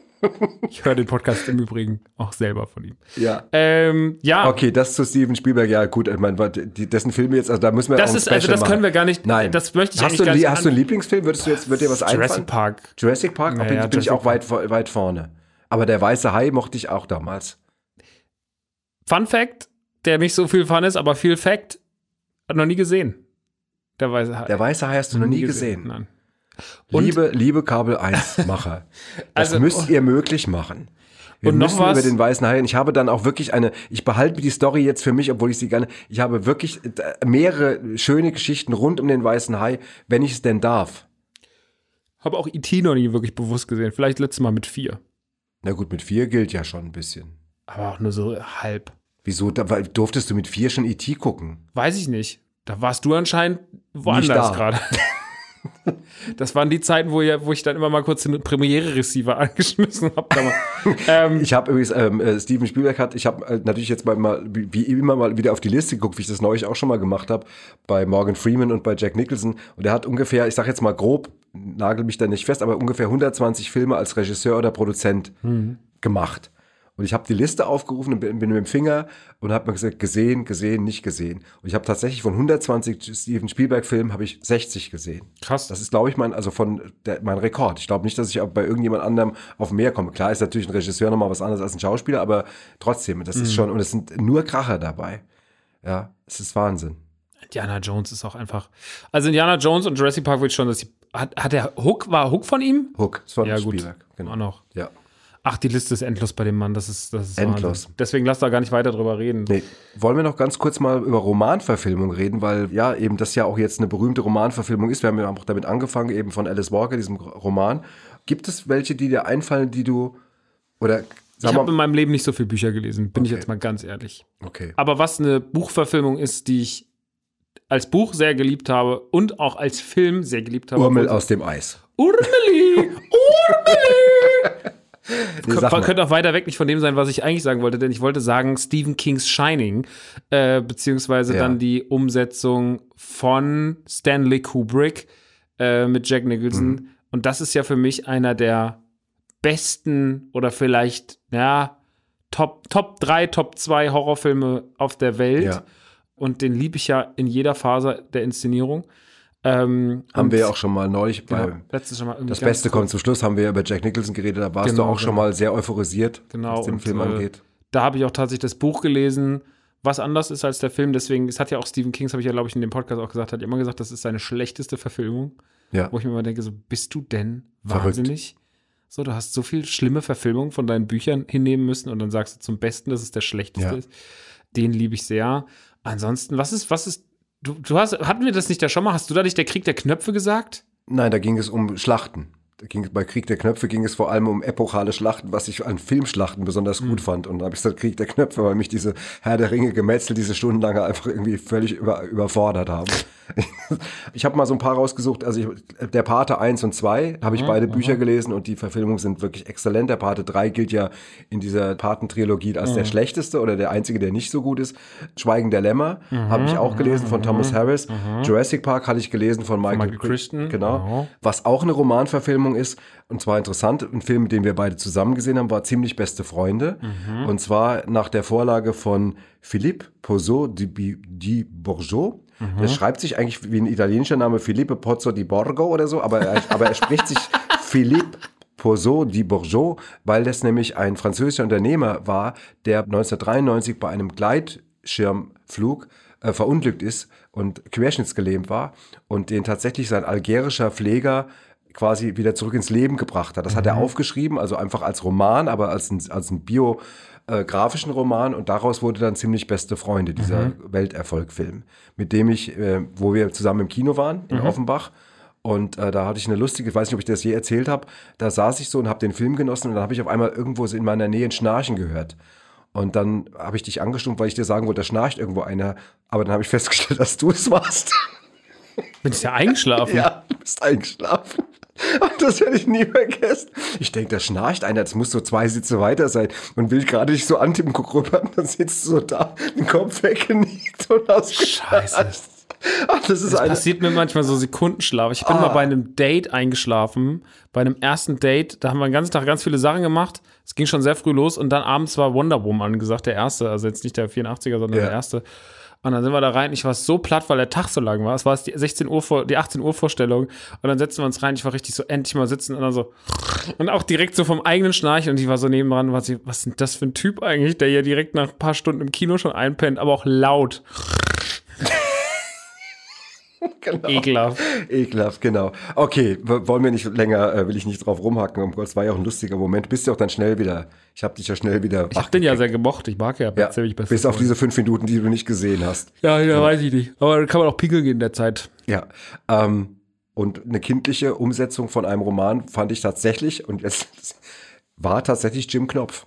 Speaker 1: Ich höre den Podcast im Übrigen auch selber von ihm.
Speaker 2: Ja.
Speaker 1: Ähm, ja,
Speaker 2: Okay, das zu Steven Spielberg, ja gut, ich meine, dessen Filme jetzt, also da müssen wir
Speaker 1: das
Speaker 2: auch
Speaker 1: ist, also das können wir
Speaker 2: machen.
Speaker 1: gar nicht,
Speaker 2: Nein.
Speaker 1: das möchte ich
Speaker 2: hast du,
Speaker 1: gar nicht
Speaker 2: Hast du einen Lieblingsfilm? Würdest du jetzt, wird dir was einfallen?
Speaker 1: Jurassic Park.
Speaker 2: Jurassic Park?
Speaker 1: Naja,
Speaker 2: bin, bin ich
Speaker 1: Jurassic
Speaker 2: auch weit, weit vorne. Aber der weiße Hai mochte ich auch damals.
Speaker 1: Fun Fact, der nicht so viel Fun ist, aber viel Fact, hat noch nie gesehen. Der weiße Hai.
Speaker 2: Der weiße Hai hast du noch nie gesehen.
Speaker 1: Nein. Und-
Speaker 2: Liebe, liebe Kabel 1 Macher, das
Speaker 1: Also-
Speaker 2: müsst ihr möglich machen. Wir
Speaker 1: Und noch
Speaker 2: müssen
Speaker 1: was?
Speaker 2: über den weißen Hai. Und ich habe dann auch wirklich eine, ich behalte die Story jetzt für mich, obwohl ich sie gerne, ich habe wirklich äh, mehrere schöne Geschichten rund um den weißen Hai, wenn ich es denn darf.
Speaker 1: Habe auch E.T. noch nie wirklich bewusst gesehen. Vielleicht letztes Mal mit vier.
Speaker 2: Na gut, mit vier gilt ja schon ein bisschen.
Speaker 1: Aber auch nur so halb.
Speaker 2: Wieso, da, weil- durftest du mit vier schon E.T. gucken?
Speaker 1: Weiß ich nicht. Da warst du anscheinend woanders gerade. Das waren die Zeiten, wo, ja, wo ich dann immer mal kurz den Premiere-Receiver angeschmissen habe. ähm,
Speaker 2: Ich habe übrigens, ähm, äh, Steven Spielberg hat, ich habe äh, natürlich jetzt mal, wie immer mal wieder auf die Liste geguckt, wie ich das neulich auch schon mal gemacht habe, bei Morgan Freeman und bei Jack Nicholson. Und er hat ungefähr, ich sage jetzt mal grob, nagel mich da nicht fest, aber ungefähr 120 Filme als Regisseur oder Produzent gemacht. Und ich habe die Liste aufgerufen und bin, bin mit dem Finger und habe mir gesagt, gesehen, gesehen, nicht gesehen. Und ich habe tatsächlich von 120 Steven Spielberg-Filmen habe ich 60 gesehen.
Speaker 1: krass.
Speaker 2: Das ist, glaube ich, mein, also von der, mein Rekord. Ich glaube nicht, dass ich auch bei irgendjemand anderem auf mehr komme. Klar ist natürlich ein Regisseur nochmal was anderes als ein Schauspieler, aber trotzdem, das
Speaker 1: Mhm.
Speaker 2: ist schon, und es sind nur Kracher dabei. Ja, es ist Wahnsinn.
Speaker 1: Indiana Jones ist auch einfach. Also Indiana Jones und Jurassic Park wird schon, dass die. Hat, hat der Hook, war Hook von ihm?
Speaker 2: Hook, ist von
Speaker 1: Ja.
Speaker 2: Spielberg. Genau.
Speaker 1: Auch noch.
Speaker 2: Ja.
Speaker 1: Ach, die Liste ist endlos bei dem Mann. Das ist, das ist
Speaker 2: Endlos.
Speaker 1: Wahnsinn. Deswegen lass da gar nicht weiter drüber reden.
Speaker 2: Nee. Wollen wir noch ganz kurz mal über Romanverfilmung reden, weil ja eben das ja auch jetzt eine berühmte Romanverfilmung ist. Wir haben ja auch damit angefangen, eben von Alice Walker, diesem Roman. Gibt es welche, die dir einfallen, die du oder
Speaker 1: Ich habe in meinem Leben nicht so viele Bücher gelesen, bin ich
Speaker 2: Okay.
Speaker 1: jetzt mal ganz ehrlich.
Speaker 2: okay.
Speaker 1: Aber was eine Buchverfilmung ist, die ich als Buch sehr geliebt habe und auch als Film sehr geliebt habe.
Speaker 2: Urmel aus dem Eis.
Speaker 1: Urmeli! Urmeli!
Speaker 2: Nee, mal.
Speaker 1: könnte auch weiter weg nicht von dem sein, was ich eigentlich sagen wollte, denn ich wollte sagen Stephen Kings Shining, äh, beziehungsweise
Speaker 2: Ja.
Speaker 1: dann die Umsetzung von Stanley Kubrick äh, mit Jack Nicholson.
Speaker 2: Mhm.
Speaker 1: Und das ist ja für mich einer der besten oder vielleicht, ja, Top, Top 3, Top 2 Horrorfilme auf der Welt.
Speaker 2: Ja.
Speaker 1: Und den liebe ich ja in jeder Phase der Inszenierung. Ähm,
Speaker 2: Haben wir ja auch schon mal neulich
Speaker 1: Genau,
Speaker 2: bei
Speaker 1: letztes schon mal
Speaker 2: Das Beste kommt zum Schluss, haben wir über Jack Nicholson geredet, da warst
Speaker 1: Genau,
Speaker 2: du auch schon
Speaker 1: genau.
Speaker 2: mal sehr euphorisiert,
Speaker 1: Genau,
Speaker 2: was den
Speaker 1: und,
Speaker 2: Film
Speaker 1: äh,
Speaker 2: angeht.
Speaker 1: Da habe ich auch tatsächlich das Buch gelesen, was anders ist als der Film. Deswegen, es hat ja auch Stephen King, das habe ich ja, glaube ich, in dem Podcast auch gesagt, hat immer gesagt, das ist seine schlechteste Verfilmung.
Speaker 2: Ja.
Speaker 1: Wo ich mir immer denke, so, bist du denn
Speaker 2: Verrückt.
Speaker 1: wahnsinnig? So, du hast so viel schlimme Verfilmungen von deinen Büchern hinnehmen müssen und dann sagst du zum Besten, dass es der schlechteste
Speaker 2: Ja.
Speaker 1: ist. Den liebe ich sehr. Ansonsten, was ist, was ist, du, du hast, hatten wir das nicht da schon mal? Hast du da nicht der Krieg der Knöpfe gesagt?
Speaker 2: Nein, da ging es um Schlachten. Ging, bei Krieg der Knöpfe ging es vor allem um epochale Schlachten, was ich an Filmschlachten besonders gut fand. Und da habe ich gesagt, Krieg der Knöpfe, weil mich diese Herr der Ringe Gemetzel, diese stundenlange einfach irgendwie völlig über, überfordert haben. ich habe mal so ein paar rausgesucht. Also ich, der Pate 1 und 2 habe ich beide Bücher gelesen und die Verfilmungen sind wirklich exzellent. Der Pate 3 gilt ja in dieser Paten-Trilogie als der schlechteste oder der einzige, der nicht so gut ist. Schweigen der Lämmer habe ich auch gelesen von Thomas Harris. Jurassic Park hatte ich gelesen von Michael,
Speaker 1: Michael Crichton.
Speaker 2: Genau.
Speaker 1: Genau.
Speaker 2: Was auch eine Romanverfilmung ist, und zwar interessant, ein Film, den wir beide zusammen gesehen haben, war Ziemlich beste Freunde.
Speaker 1: Mhm.
Speaker 2: Und zwar nach der Vorlage von Philippe Pozzo di, di Borgo.
Speaker 1: Mhm.
Speaker 2: Der schreibt sich eigentlich wie ein italienischer Name Filippo Pozzo di Borgo oder so, aber er, aber er spricht sich Philippe Pozzo di Borgo, weil das nämlich ein französischer Unternehmer war, der 1993 bei einem Gleitschirmflug äh, verunglückt ist und querschnittsgelähmt war und den tatsächlich sein algerischer Pfleger quasi wieder zurück ins Leben gebracht hat. Das hat er aufgeschrieben, also einfach als Roman, aber als ein, als ein biografischen Roman und daraus wurde dann ziemlich beste Freunde, dieser Welterfolgfilm, mit dem ich, äh, wo wir zusammen im Kino waren in Offenbach und äh, da hatte ich eine lustige, ich weiß nicht, ob ich das je erzählt habe, da saß ich so und habe den Film genossen und dann habe ich auf einmal irgendwo in meiner Nähe ein Schnarchen gehört. Und dann habe ich dich angestimmt, weil ich dir sagen wollte, da schnarcht irgendwo einer. Aber dann habe ich festgestellt, dass du es warst.
Speaker 1: Bin ich ja eingeschlafen?
Speaker 2: Ja, du bist eingeschlafen. Und das werde ich nie vergessen. Ich denke, da schnarcht einer, das muss so zwei Sitze weiter sein und will gerade dich so antippen, guck rüber und dann sitzt du so da, den Kopf weggenickt und ausgeschaltet.
Speaker 1: Scheiße.
Speaker 2: Ach, das ist
Speaker 1: Das
Speaker 2: eine.
Speaker 1: passiert mir manchmal so Sekundenschlaf. Ich bin mal bei einem Date eingeschlafen, bei einem ersten Date. Da haben wir den ganzen Tag ganz viele Sachen gemacht. Es ging schon sehr früh los und dann abends war Wonder Woman angesagt, der erste. Also jetzt nicht der 84er, sondern
Speaker 2: Ja.
Speaker 1: der erste. Und dann sind wir da rein. Ich war so platt, weil der Tag so lang war. Es war die 16 Uhr vor, die 18 Uhr Vorstellung. Und dann setzen wir uns rein. Ich war richtig so endlich mal sitzen und dann so. Und auch direkt so vom eigenen Schnarchen. Und ich war so nebendran, was, was ist denn das für ein Typ eigentlich, der hier direkt nach ein paar Stunden im Kino schon einpennt, aber auch laut.
Speaker 2: Genau.
Speaker 1: Ekelhaft.
Speaker 2: Ekelhaft, genau. Okay, wollen wir nicht länger, äh, will ich nicht drauf rumhacken. Um Gott, es war ja auch ein lustiger Moment. Bist ja auch dann schnell wieder, ich habe dich ja schnell wieder
Speaker 1: Ich hab den ja sehr gemocht. Ich mag ja,
Speaker 2: ja,
Speaker 1: ziemlich besser.
Speaker 2: bis auf diese fünf Minuten, die du nicht gesehen hast.
Speaker 1: Ja, ja, weiß ich nicht. Aber da kann man auch pinkeln gehen in der Zeit.
Speaker 2: Ja, ähm, und eine kindliche Umsetzung von einem Roman fand ich tatsächlich, und es war tatsächlich Jim Knopf.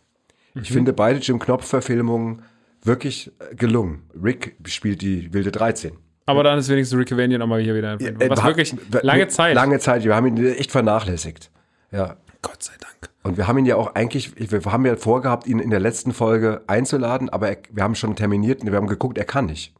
Speaker 2: Ich finde beide Jim Knopf-Verfilmungen wirklich äh, gelungen. Rick spielt die wilde 13.
Speaker 1: Aber dann ist wenigstens Rick Vanian auch mal hier wieder.
Speaker 2: Äh,
Speaker 1: Was
Speaker 2: hat-
Speaker 1: wirklich lange Zeit.
Speaker 2: Lange Zeit, wir haben ihn echt vernachlässigt. Ja.
Speaker 1: Gott sei Dank.
Speaker 2: Und wir haben ihn ja auch eigentlich, wir haben ja vorgehabt, ihn in der letzten Folge einzuladen, aber er, wir haben schon terminiert, wir haben geguckt, er kann nicht.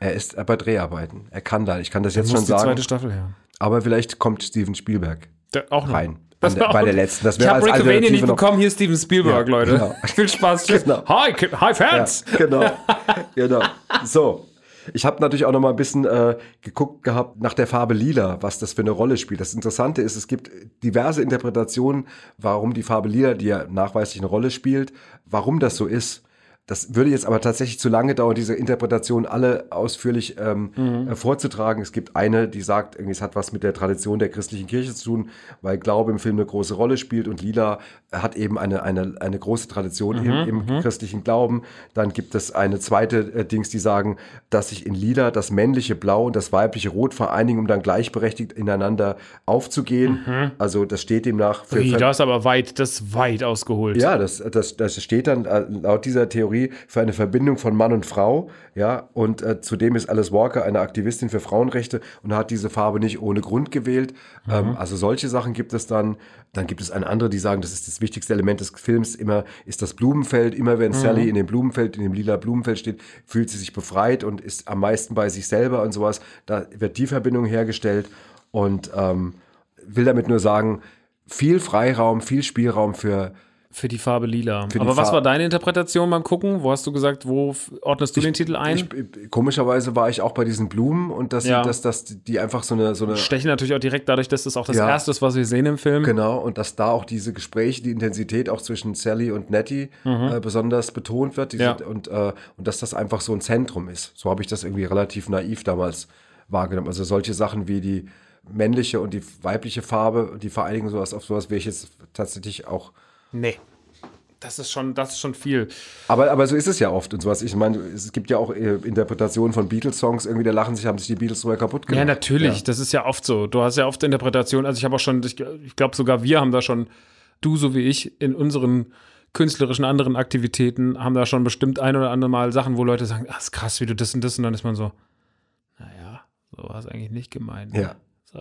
Speaker 2: Er ist bei Dreharbeiten. Er kann da, ich kann das jetzt
Speaker 1: Hm. Muss
Speaker 2: schon
Speaker 1: die
Speaker 2: sagen.
Speaker 1: zweite Staffel her.
Speaker 2: Aber vielleicht kommt Steven Spielberg
Speaker 1: Der, auch noch.
Speaker 2: rein.
Speaker 1: Das
Speaker 2: der,
Speaker 1: war
Speaker 2: bei der letzten. Das
Speaker 1: Ich habe Rick Vanian nicht
Speaker 2: noch.
Speaker 1: bekommen. Hier ist Steven Spielberg,
Speaker 2: Ja,
Speaker 1: Leute.
Speaker 2: genau.
Speaker 1: Viel Spaß. Tschüss.
Speaker 2: Genau.
Speaker 1: Hi, hi, Fans.
Speaker 2: Ja, genau. genau. So. Ich habe natürlich auch noch mal ein bisschen äh, geguckt gehabt nach der Farbe Lila, was das für eine Rolle spielt. Das Interessante ist, es gibt diverse Interpretationen, warum die Farbe Lila, die ja nachweislich eine Rolle spielt, warum das so ist. Das würde jetzt aber tatsächlich zu lange dauern, diese Interpretation alle ausführlich ähm, äh, vorzutragen. Es gibt eine, die sagt, irgendwie, es hat was mit der Tradition der christlichen Kirche zu tun, weil Glaube im Film eine große Rolle spielt und Lila hat eben eine, eine, eine große Tradition im, im christlichen Glauben. Dann gibt es eine zweite äh, Dings, die sagen, dass sich in Lila das männliche Blau und das weibliche Rot vereinigen, um dann gleichberechtigt ineinander aufzugehen. Also das steht demnach für,
Speaker 1: Ui, das ist aber weit, das ist weit ausgeholt.
Speaker 2: ja, das, das, das steht dann äh, laut dieser Theorie für eine Verbindung von Mann und Frau. Ja, und äh, zudem ist Alice Walker eine Aktivistin für Frauenrechte und hat diese Farbe nicht ohne Grund gewählt. Ähm, also solche Sachen gibt es dann. Dann gibt es eine andere, die sagen, das ist das wichtigste Element des Films. Immer ist das Blumenfeld. Immer wenn Sally in dem Blumenfeld, in dem lila Blumenfeld steht, fühlt sie sich befreit und ist am meisten bei sich selber und sowas. Da wird die Verbindung hergestellt und ähm, will damit nur sagen, viel Freiraum, viel Spielraum für
Speaker 1: Für die Farbe lila.
Speaker 2: Für
Speaker 1: Aber was
Speaker 2: Farbe-
Speaker 1: war deine Interpretation beim Gucken? Wo hast du gesagt, wo ordnest du den Titel ein?
Speaker 2: Ich, komischerweise war ich auch bei diesen Blumen und dass,
Speaker 1: Ja.
Speaker 2: dass, dass die einfach so eine, so eine
Speaker 1: Stechen natürlich auch direkt dadurch, dass das auch das
Speaker 2: Ja.
Speaker 1: Erste ist, was wir sehen im Film.
Speaker 2: Genau, und dass da auch diese Gespräche, die Intensität auch zwischen Sally und Nettie äh, besonders betont wird.
Speaker 1: Mhm. Ja.
Speaker 2: und, äh, und dass das einfach so ein Zentrum ist. So habe ich das irgendwie relativ naiv damals wahrgenommen. Also solche Sachen wie die männliche und die weibliche Farbe, die Vereinigung, sowas, auf sowas wäre ich jetzt tatsächlich auch.
Speaker 1: Nee. Das ist schon, das ist schon viel.
Speaker 2: Aber, aber so ist es ja oft und sowas. Ich meine, es gibt ja auch äh, Interpretationen von Beatles-Songs, irgendwie da lachen sich, haben sich die Beatles sogar kaputt gemacht.
Speaker 1: Ja, natürlich. Das ist ja oft so. Du hast ja oft Interpretationen. Also ich habe auch schon, ich, ich glaube sogar wir haben da schon, du so wie ich, in unseren künstlerischen anderen Aktivitäten haben da schon bestimmt ein oder andere Mal Sachen, wo Leute sagen, ah, ist krass, wie du das und das und dann ist man so, naja, so war es eigentlich nicht gemeint.
Speaker 2: Ja.
Speaker 1: So.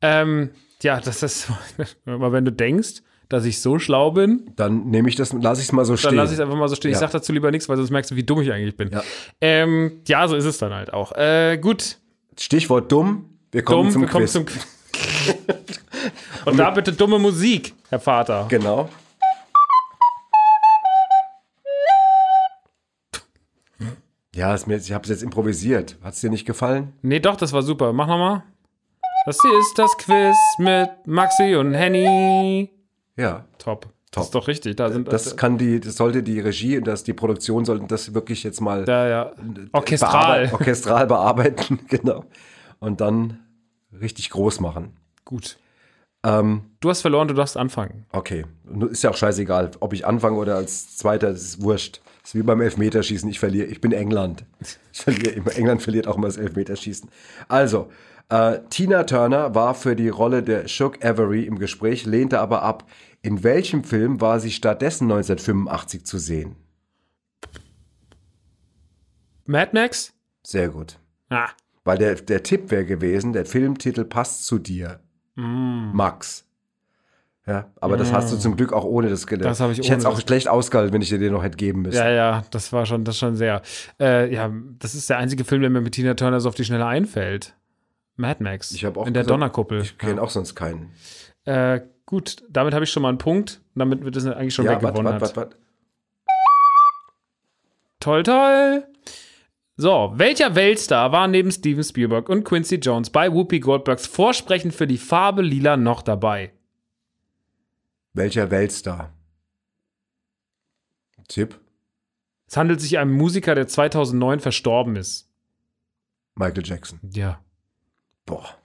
Speaker 1: Ähm, ja, das ist, aber wenn du denkst, dass ich so schlau bin,
Speaker 2: Dann nehme ich das, lasse ich es mal so
Speaker 1: dann
Speaker 2: stehen.
Speaker 1: lasse ich es einfach mal so stehen. Ich
Speaker 2: Ja.
Speaker 1: sag dazu lieber nichts, weil sonst merkst du, wie dumm ich eigentlich bin.
Speaker 2: Ja.
Speaker 1: Ähm, ja, so ist es dann halt auch. Äh, gut,
Speaker 2: Stichwort dumm. Wir kommen
Speaker 1: dumm,
Speaker 2: zum
Speaker 1: wir kommen
Speaker 2: Quiz.
Speaker 1: zum Und da bitte dumme Musik, Herr Vater.
Speaker 2: Genau. Ja, ist mir, ich habe es jetzt improvisiert. Hat es dir nicht gefallen?
Speaker 1: Nee, doch, das war super. Mach nochmal. Das hier ist das Quiz mit Maxi und Henny.
Speaker 2: Ja.
Speaker 1: Top.
Speaker 2: Top.
Speaker 1: Das ist doch richtig. Da sind
Speaker 2: Das kann die, das sollte die Regie und das, die Produktion sollten das wirklich jetzt mal
Speaker 1: ja, ja. orchestral.
Speaker 2: bearbeiten- orchestral bearbeiten, genau. Und dann richtig groß machen.
Speaker 1: Gut.
Speaker 2: Ähm,
Speaker 1: Du hast verloren, du darfst anfangen.
Speaker 2: okay. Ist ja auch scheißegal, ob ich anfange oder als Zweiter, das ist wurscht. Das ist wie beim Elfmeterschießen. Ich verliere. Ich bin England. Ich verliere. England verliert auch immer das Elfmeterschießen. Also, äh, Tina Turner war für die Rolle der Shook Avery im Gespräch, lehnte aber ab. In welchem Film war sie stattdessen 1985 zu sehen?
Speaker 1: Mad Max?
Speaker 2: Sehr gut.
Speaker 1: Ah,
Speaker 2: Weil der, der Tipp wäre gewesen, der Filmtitel passt zu dir.
Speaker 1: Mm.
Speaker 2: Max. Ja, aber das hast du zum Glück auch ohne das gelernt.
Speaker 1: Das habe ich
Speaker 2: ich hätte es auch schlecht ausgehalten, wenn ich dir den noch hätte geben müssen.
Speaker 1: ja, ja, das war schon, das schon sehr. Äh, ja, das ist der einzige Film, der mir mit Tina Turner so auf die Schnelle einfällt. Mad Max.
Speaker 2: Ich habe auch
Speaker 1: In der
Speaker 2: gesagt,
Speaker 1: Donnerkuppel.
Speaker 2: Ich kenne auch sonst keinen.
Speaker 1: Äh, gut, damit habe ich schon mal einen Punkt. Damit wird es eigentlich schon
Speaker 2: Ja,
Speaker 1: weggewonnen.
Speaker 2: warte,
Speaker 1: hat.
Speaker 2: warte, warte.
Speaker 1: Toll, toll. So, welcher Weltstar war neben Steven Spielberg und Quincy Jones bei Whoopi Goldbergs Vorsprechen für die Farbe Lila noch dabei?
Speaker 2: Welcher Weltstar? Tipp?
Speaker 1: Es handelt sich um einen Musiker, der 2009 verstorben ist.
Speaker 2: Michael Jackson.
Speaker 1: Ja.
Speaker 2: Boah.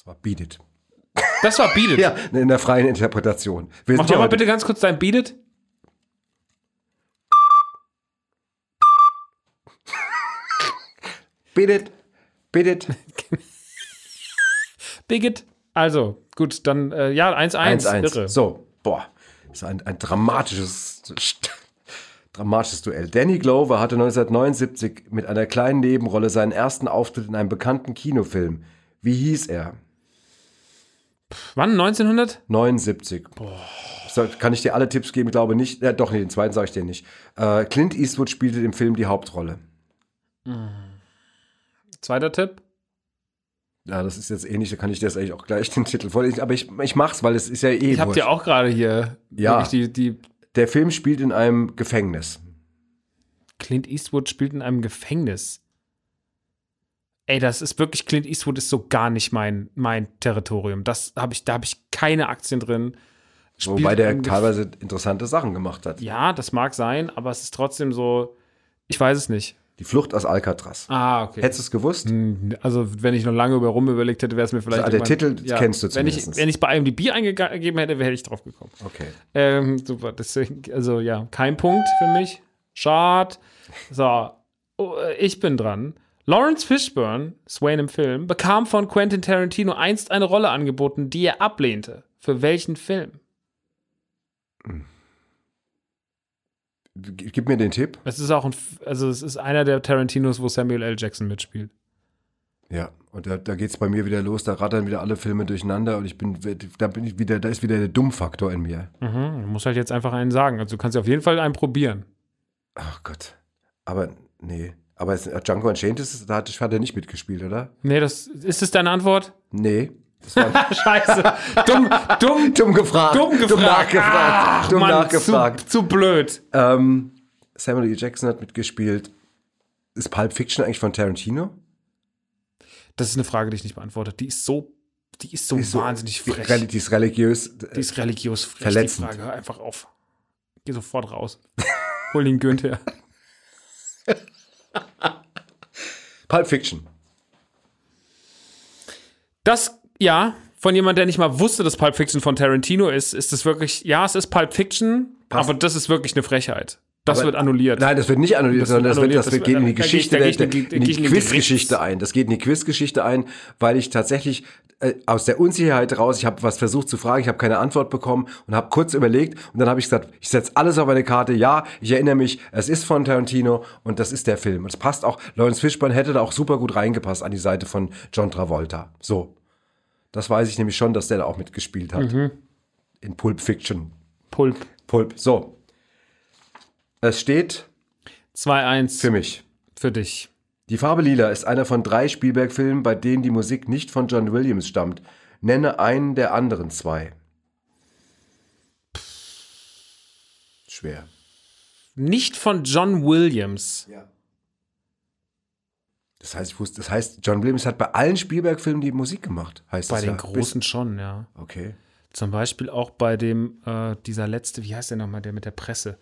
Speaker 2: Das war Beat It.
Speaker 1: Das war Beat It.
Speaker 2: Ja, in der freien Interpretation. Wir
Speaker 1: Mach doch mal bitte ganz kurz dein Beat It.
Speaker 2: Beat It. Beat It.
Speaker 1: Bigot. Also, gut, dann, äh, ja, 1-1.
Speaker 2: 1-1.
Speaker 1: Irre.
Speaker 2: So, boah. Das ist ein, ein dramatisches, dramatisches Duell. Danny Glover hatte 1979 mit einer kleinen Nebenrolle seinen ersten Auftritt in einem bekannten Kinofilm. Wie hieß er?
Speaker 1: Wann? 1900?
Speaker 2: 79. So, kann ich dir alle Tipps geben? Ich glaube nicht. Ja, doch, nee, den zweiten sage ich dir nicht. Äh, Clint Eastwood spielte im Film die Hauptrolle.
Speaker 1: Zweiter Tipp.
Speaker 2: Ja, das ist jetzt ähnlich, da kann ich dir jetzt eigentlich auch gleich den Titel vorlesen. Aber ich, ich mach's, weil es ist ja eh
Speaker 1: Ich habe dir auch gerade hier
Speaker 2: Ja.
Speaker 1: die, die
Speaker 2: Der Film spielt in einem Gefängnis.
Speaker 1: Clint Eastwood spielt in einem Gefängnis. Ey, das ist wirklich, Clint Eastwood ist so gar nicht mein, mein Territorium. Das habe ich, da habe ich keine Aktien drin. Spielt
Speaker 2: Wobei der teilweise interessante Sachen gemacht hat.
Speaker 1: Ja, das mag sein, aber es ist trotzdem so, ich weiß es nicht.
Speaker 2: Die Flucht aus Alcatraz.
Speaker 1: Ah, okay.
Speaker 2: Hättest du es gewusst?
Speaker 1: Hm, Also, wenn ich noch lange über rum überlegt hätte, wäre es mir vielleicht.
Speaker 2: Also, der Titel kennst du
Speaker 1: wenn ich,
Speaker 2: zumindest.
Speaker 1: wenn ich bei IMDb eingegeben hätte, wäre ich drauf gekommen.
Speaker 2: Okay.
Speaker 1: Ähm, super, deswegen, also ja, kein Punkt für mich. Schade. So, oh, ich bin dran. Lawrence Fishburne, Swain im Film, bekam von Quentin Tarantino einst eine Rolle angeboten, die er ablehnte. Für welchen Film?
Speaker 2: Gib mir den Tipp.
Speaker 1: Es ist auch ein, also es ist einer der Tarantinos, wo Samuel L. Jackson mitspielt.
Speaker 2: Ja, und da, da geht es bei mir wieder los, da rattern wieder alle Filme durcheinander und ich bin, da bin ich wieder, da ist wieder der Dummfaktor in mir.
Speaker 1: Mhm, du musst halt jetzt einfach einen sagen. Also du kannst auf jeden Fall einen probieren.
Speaker 2: Ach Gott. Aber, nee. Aber es, Django Unchained ist, da hat, hat er nicht mitgespielt, oder?
Speaker 1: Nee, das, ist das deine Antwort?
Speaker 2: Nee.
Speaker 1: Scheiße. Dumm, dumm,
Speaker 2: Dumm gefragt.
Speaker 1: dumm gefragt.
Speaker 2: Dumm nachgefragt.
Speaker 1: Ach,
Speaker 2: dumm
Speaker 1: Mann,
Speaker 2: nachgefragt.
Speaker 1: Zu, zu blöd.
Speaker 2: Ähm, Samuel L. Jackson hat mitgespielt. Ist Pulp Fiction eigentlich von Tarantino?
Speaker 1: Das ist eine Frage, die ich nicht beantworte. Die ist so, die ist so
Speaker 2: Die ist so-
Speaker 1: wahnsinnig
Speaker 2: Die,
Speaker 1: frech.
Speaker 2: die ist religiös.
Speaker 1: Die ist religiös frech.
Speaker 2: Verletzend.
Speaker 1: Die Frage, hör einfach auf. Geh sofort raus. Hol den Günther.
Speaker 2: Pulp Fiction.
Speaker 1: Das, ja, von jemand, der nicht mal wusste, dass Pulp Fiction von Tarantino ist, ist es wirklich, ja, es ist Pulp Fiction,
Speaker 2: Passt.
Speaker 1: aber das ist wirklich eine Frechheit. Das
Speaker 2: Aber-
Speaker 1: wird annulliert.
Speaker 2: Nein, das wird nicht annulliert,
Speaker 1: Das
Speaker 2: sondern
Speaker 1: wird
Speaker 2: das, wird,
Speaker 1: annulliert,
Speaker 2: das,
Speaker 1: das
Speaker 2: geht in die
Speaker 1: da
Speaker 2: Geschichte,
Speaker 1: da gehe ich in die
Speaker 2: Quizgeschichte ein. Das geht in die Quizgeschichte ein, weil ich tatsächlich äh, aus der Unsicherheit raus, ich habe was versucht zu fragen, ich habe keine Antwort bekommen und habe kurz überlegt und dann habe ich gesagt, ich setze alles auf eine Karte. Ja, ich erinnere mich, es ist von Tarantino und das ist der Film. Und es passt auch, Lawrence Fishburne hätte da auch super gut reingepasst an die Seite von John Travolta. So. Das weiß ich nämlich schon, dass der da auch mitgespielt hat.
Speaker 1: Mhm.
Speaker 2: In Pulp Fiction.
Speaker 1: Pulp.
Speaker 2: Pulp. So. Es steht
Speaker 1: 2-1
Speaker 2: für mich.
Speaker 1: für dich.
Speaker 2: Die Farbe Lila ist einer von drei Spielberg-Filmen, bei denen die Musik nicht von John Williams stammt. Nenne einen der anderen zwei. Schwer.
Speaker 1: Nicht von John Williams.
Speaker 2: Das heißt, ich wusste, das heißt, John Williams hat bei allen Spielberg-Filmen die Musik gemacht. Heißt
Speaker 1: Bei
Speaker 2: das
Speaker 1: den
Speaker 2: ja.
Speaker 1: großen schon, ja.
Speaker 2: Bis- Okay.
Speaker 1: Zum Beispiel auch bei dem, äh, dieser letzte, wie heißt der nochmal, der mit der Presse?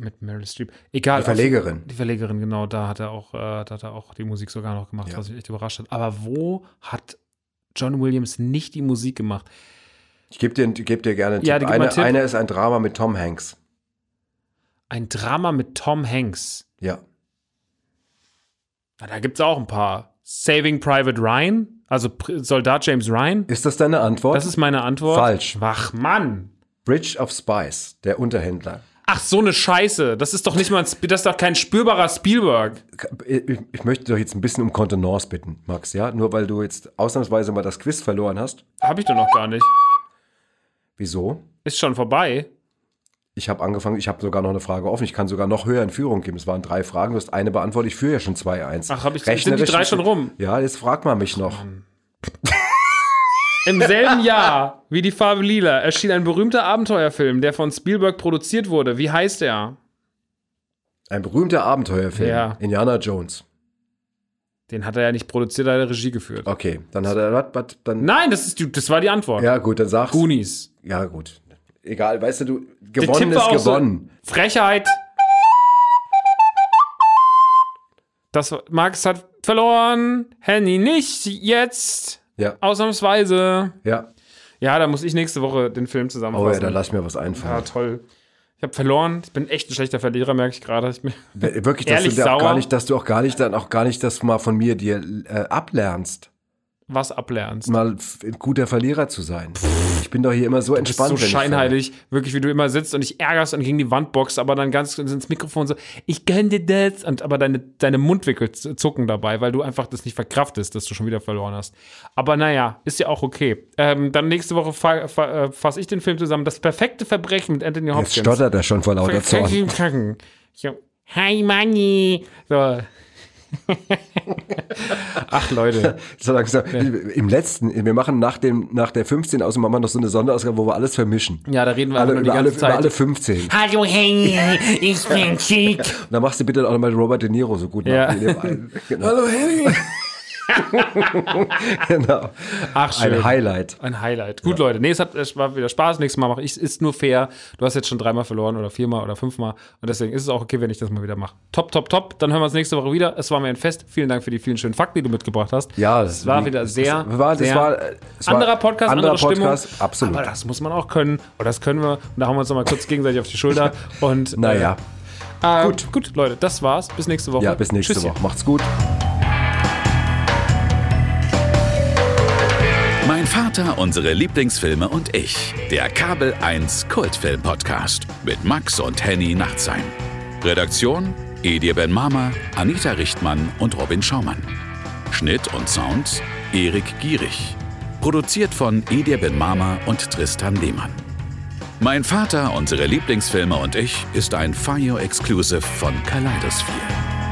Speaker 1: Mit Meryl Streep. Egal.
Speaker 2: Die Verlegerin.
Speaker 1: Die Verlegerin, genau, da hat er auch, äh, da hat er auch die Musik sogar noch gemacht,
Speaker 2: Ja.
Speaker 1: was mich echt überrascht hat. Aber wo hat John Williams nicht die Musik gemacht?
Speaker 2: Ich gebe dir, geb dir gerne einen
Speaker 1: Ja,
Speaker 2: Tipp. Eine,
Speaker 1: einen Tipp.
Speaker 2: einer ist ein Drama mit Tom Hanks.
Speaker 1: Ein Drama mit Tom Hanks.
Speaker 2: Ja.
Speaker 1: Na, da gibt es auch ein paar. Saving Private Ryan, also Soldat James Ryan.
Speaker 2: Ist das deine Antwort?
Speaker 1: Das ist meine Antwort.
Speaker 2: Falsch.
Speaker 1: Wach, Mann.
Speaker 2: Bridge of Spies, der Unterhändler.
Speaker 1: Ach, so eine Scheiße. Das ist doch nicht mal ein, das ist doch kein spürbarer Spielberg.
Speaker 2: Ich, ich möchte doch jetzt ein bisschen um Kontenance bitten, Max, ja? Nur weil du jetzt ausnahmsweise mal das Quiz verloren hast.
Speaker 1: Hab ich doch noch gar nicht.
Speaker 2: Wieso?
Speaker 1: Ist schon vorbei.
Speaker 2: Ich habe angefangen, ich habe sogar noch eine Frage offen. Ich kann sogar noch höher in Führung geben. Es waren drei Fragen, du hast eine beantwortet. Ich führe ja schon 2-1.
Speaker 1: Ach, hab ich- sind die
Speaker 2: Rechnerisch-
Speaker 1: drei schon rum?
Speaker 2: Ja, jetzt frag mal mich noch.
Speaker 1: Im selben Jahr wie die Farbe Lila erschien ein berühmter Abenteuerfilm, der von Spielberg produziert wurde. Wie heißt er?
Speaker 2: Ein berühmter Abenteuerfilm.
Speaker 1: Ja.
Speaker 2: Indiana Jones.
Speaker 1: Den hat er ja nicht produziert, er hat Regie geführt.
Speaker 2: Okay, dann hat er was, was dann.
Speaker 1: Nein, das, ist, die- das war die Antwort.
Speaker 2: Ja, gut, dann sag's.
Speaker 1: Goonies.
Speaker 2: Ja, gut. Egal, weißt du, du, gewonnen ist gewonnen.
Speaker 1: So, Frechheit. Das Max hat verloren. Henny nicht jetzt.
Speaker 2: Ja,
Speaker 1: Ausnahmsweise.
Speaker 2: ja.
Speaker 1: Ja, da muss ich nächste Woche den Film
Speaker 2: Oh
Speaker 1: zusammenfassen.
Speaker 2: ja, dann lass mir was
Speaker 1: ja,
Speaker 2: einfallen.
Speaker 1: toll. Ich habe verloren. Ich bin echt ein schlechter Verlierer, merke ich gerade. Ich bin
Speaker 2: Wirklich, dass
Speaker 1: Ehrlich
Speaker 2: du, dir auch
Speaker 1: sauer?
Speaker 2: gar nicht, dass du auch gar nicht, dann auch gar nicht das mal von mir dir äh, ablernst,
Speaker 1: was ablernst.
Speaker 2: mal ein guter Verlierer zu sein. Ich bin doch hier immer so
Speaker 1: Du bist
Speaker 2: entspannt.
Speaker 1: so
Speaker 2: wenn ich
Speaker 1: scheinheilig, wirklich, wie du immer sitzt und dich ärgerst und gegen die Wand boxst, aber dann ganz ins Mikrofon so, ich dir das. Und, aber deine, deine Mundwinkel zucken dabei, weil du einfach das nicht verkraftest, dass du schon wieder verloren hast. Aber naja, ist ja auch okay. Ähm, dann nächste Woche fa fa äh, fasse ich den Film zusammen. Das perfekte Verbrechen mit Anthony
Speaker 2: Jetzt
Speaker 1: Hopkins.
Speaker 2: stottert er schon vor lauter Zorn.
Speaker 1: So, Hi Money. So. Ach Leute.
Speaker 2: So langsam, Im letzten, wir machen nach, dem, nach der 15 aus machen wir noch so eine Sonderausgabe, wo wir alles vermischen.
Speaker 1: Ja, da reden wir
Speaker 2: Alle,
Speaker 1: alle, die
Speaker 2: über, alle, über alle 15.
Speaker 4: Hallo Henny, ich bin Chic.
Speaker 2: Und dann machst du bitte auch nochmal Robert De Niro so gut
Speaker 1: Ja.
Speaker 2: nach. dem. Genau. Hallo Henry. genau.
Speaker 1: Ach, schön.
Speaker 2: Ein Highlight.
Speaker 1: Ein Highlight. Gut, Leute. Nee, es, hat, es war wieder Spaß. Nächstes Mal mache ich es. Ist nur fair. Du hast jetzt schon dreimal verloren oder viermal oder fünfmal. Und deswegen ist es auch okay, wenn ich das mal wieder mache. Top, top, top. Dann hören wir uns nächste Woche wieder. Es war mir ein Fest. Vielen Dank für die vielen schönen Fakten, die du mitgebracht hast.
Speaker 2: Ja,
Speaker 1: es war wieder sehr.
Speaker 2: Das war,
Speaker 1: sehr
Speaker 2: war, es war
Speaker 1: anderer Podcast,
Speaker 2: anderer
Speaker 1: andere
Speaker 2: Podcast,
Speaker 1: Stimmung.
Speaker 2: absolut.
Speaker 1: Aber das muss man auch können. Und das können wir. Und da hauen wir uns nochmal kurz gegenseitig auf die Schulter. Und,
Speaker 2: naja,
Speaker 1: äh, äh, gut. Gut, Leute. Das war's. Bis nächste Woche.
Speaker 2: ja, bis nächste
Speaker 1: Tschüsschen.
Speaker 2: Woche. Macht's gut.
Speaker 3: Vater, unsere Lieblingsfilme und ich. Der Kabel 1 Kultfilm Podcast mit Max und Henny Nachtsheim. Redaktion: Edir Ben Mama, Anita Richtmann und Robin Schaumann. Schnitt und Sound: Erik Gierig. Produziert von Edir Ben Mama und Tristan Lehmann. Mein Vater, unsere Lieblingsfilme und ich ist ein Fire Exclusive von Kaleidosphere.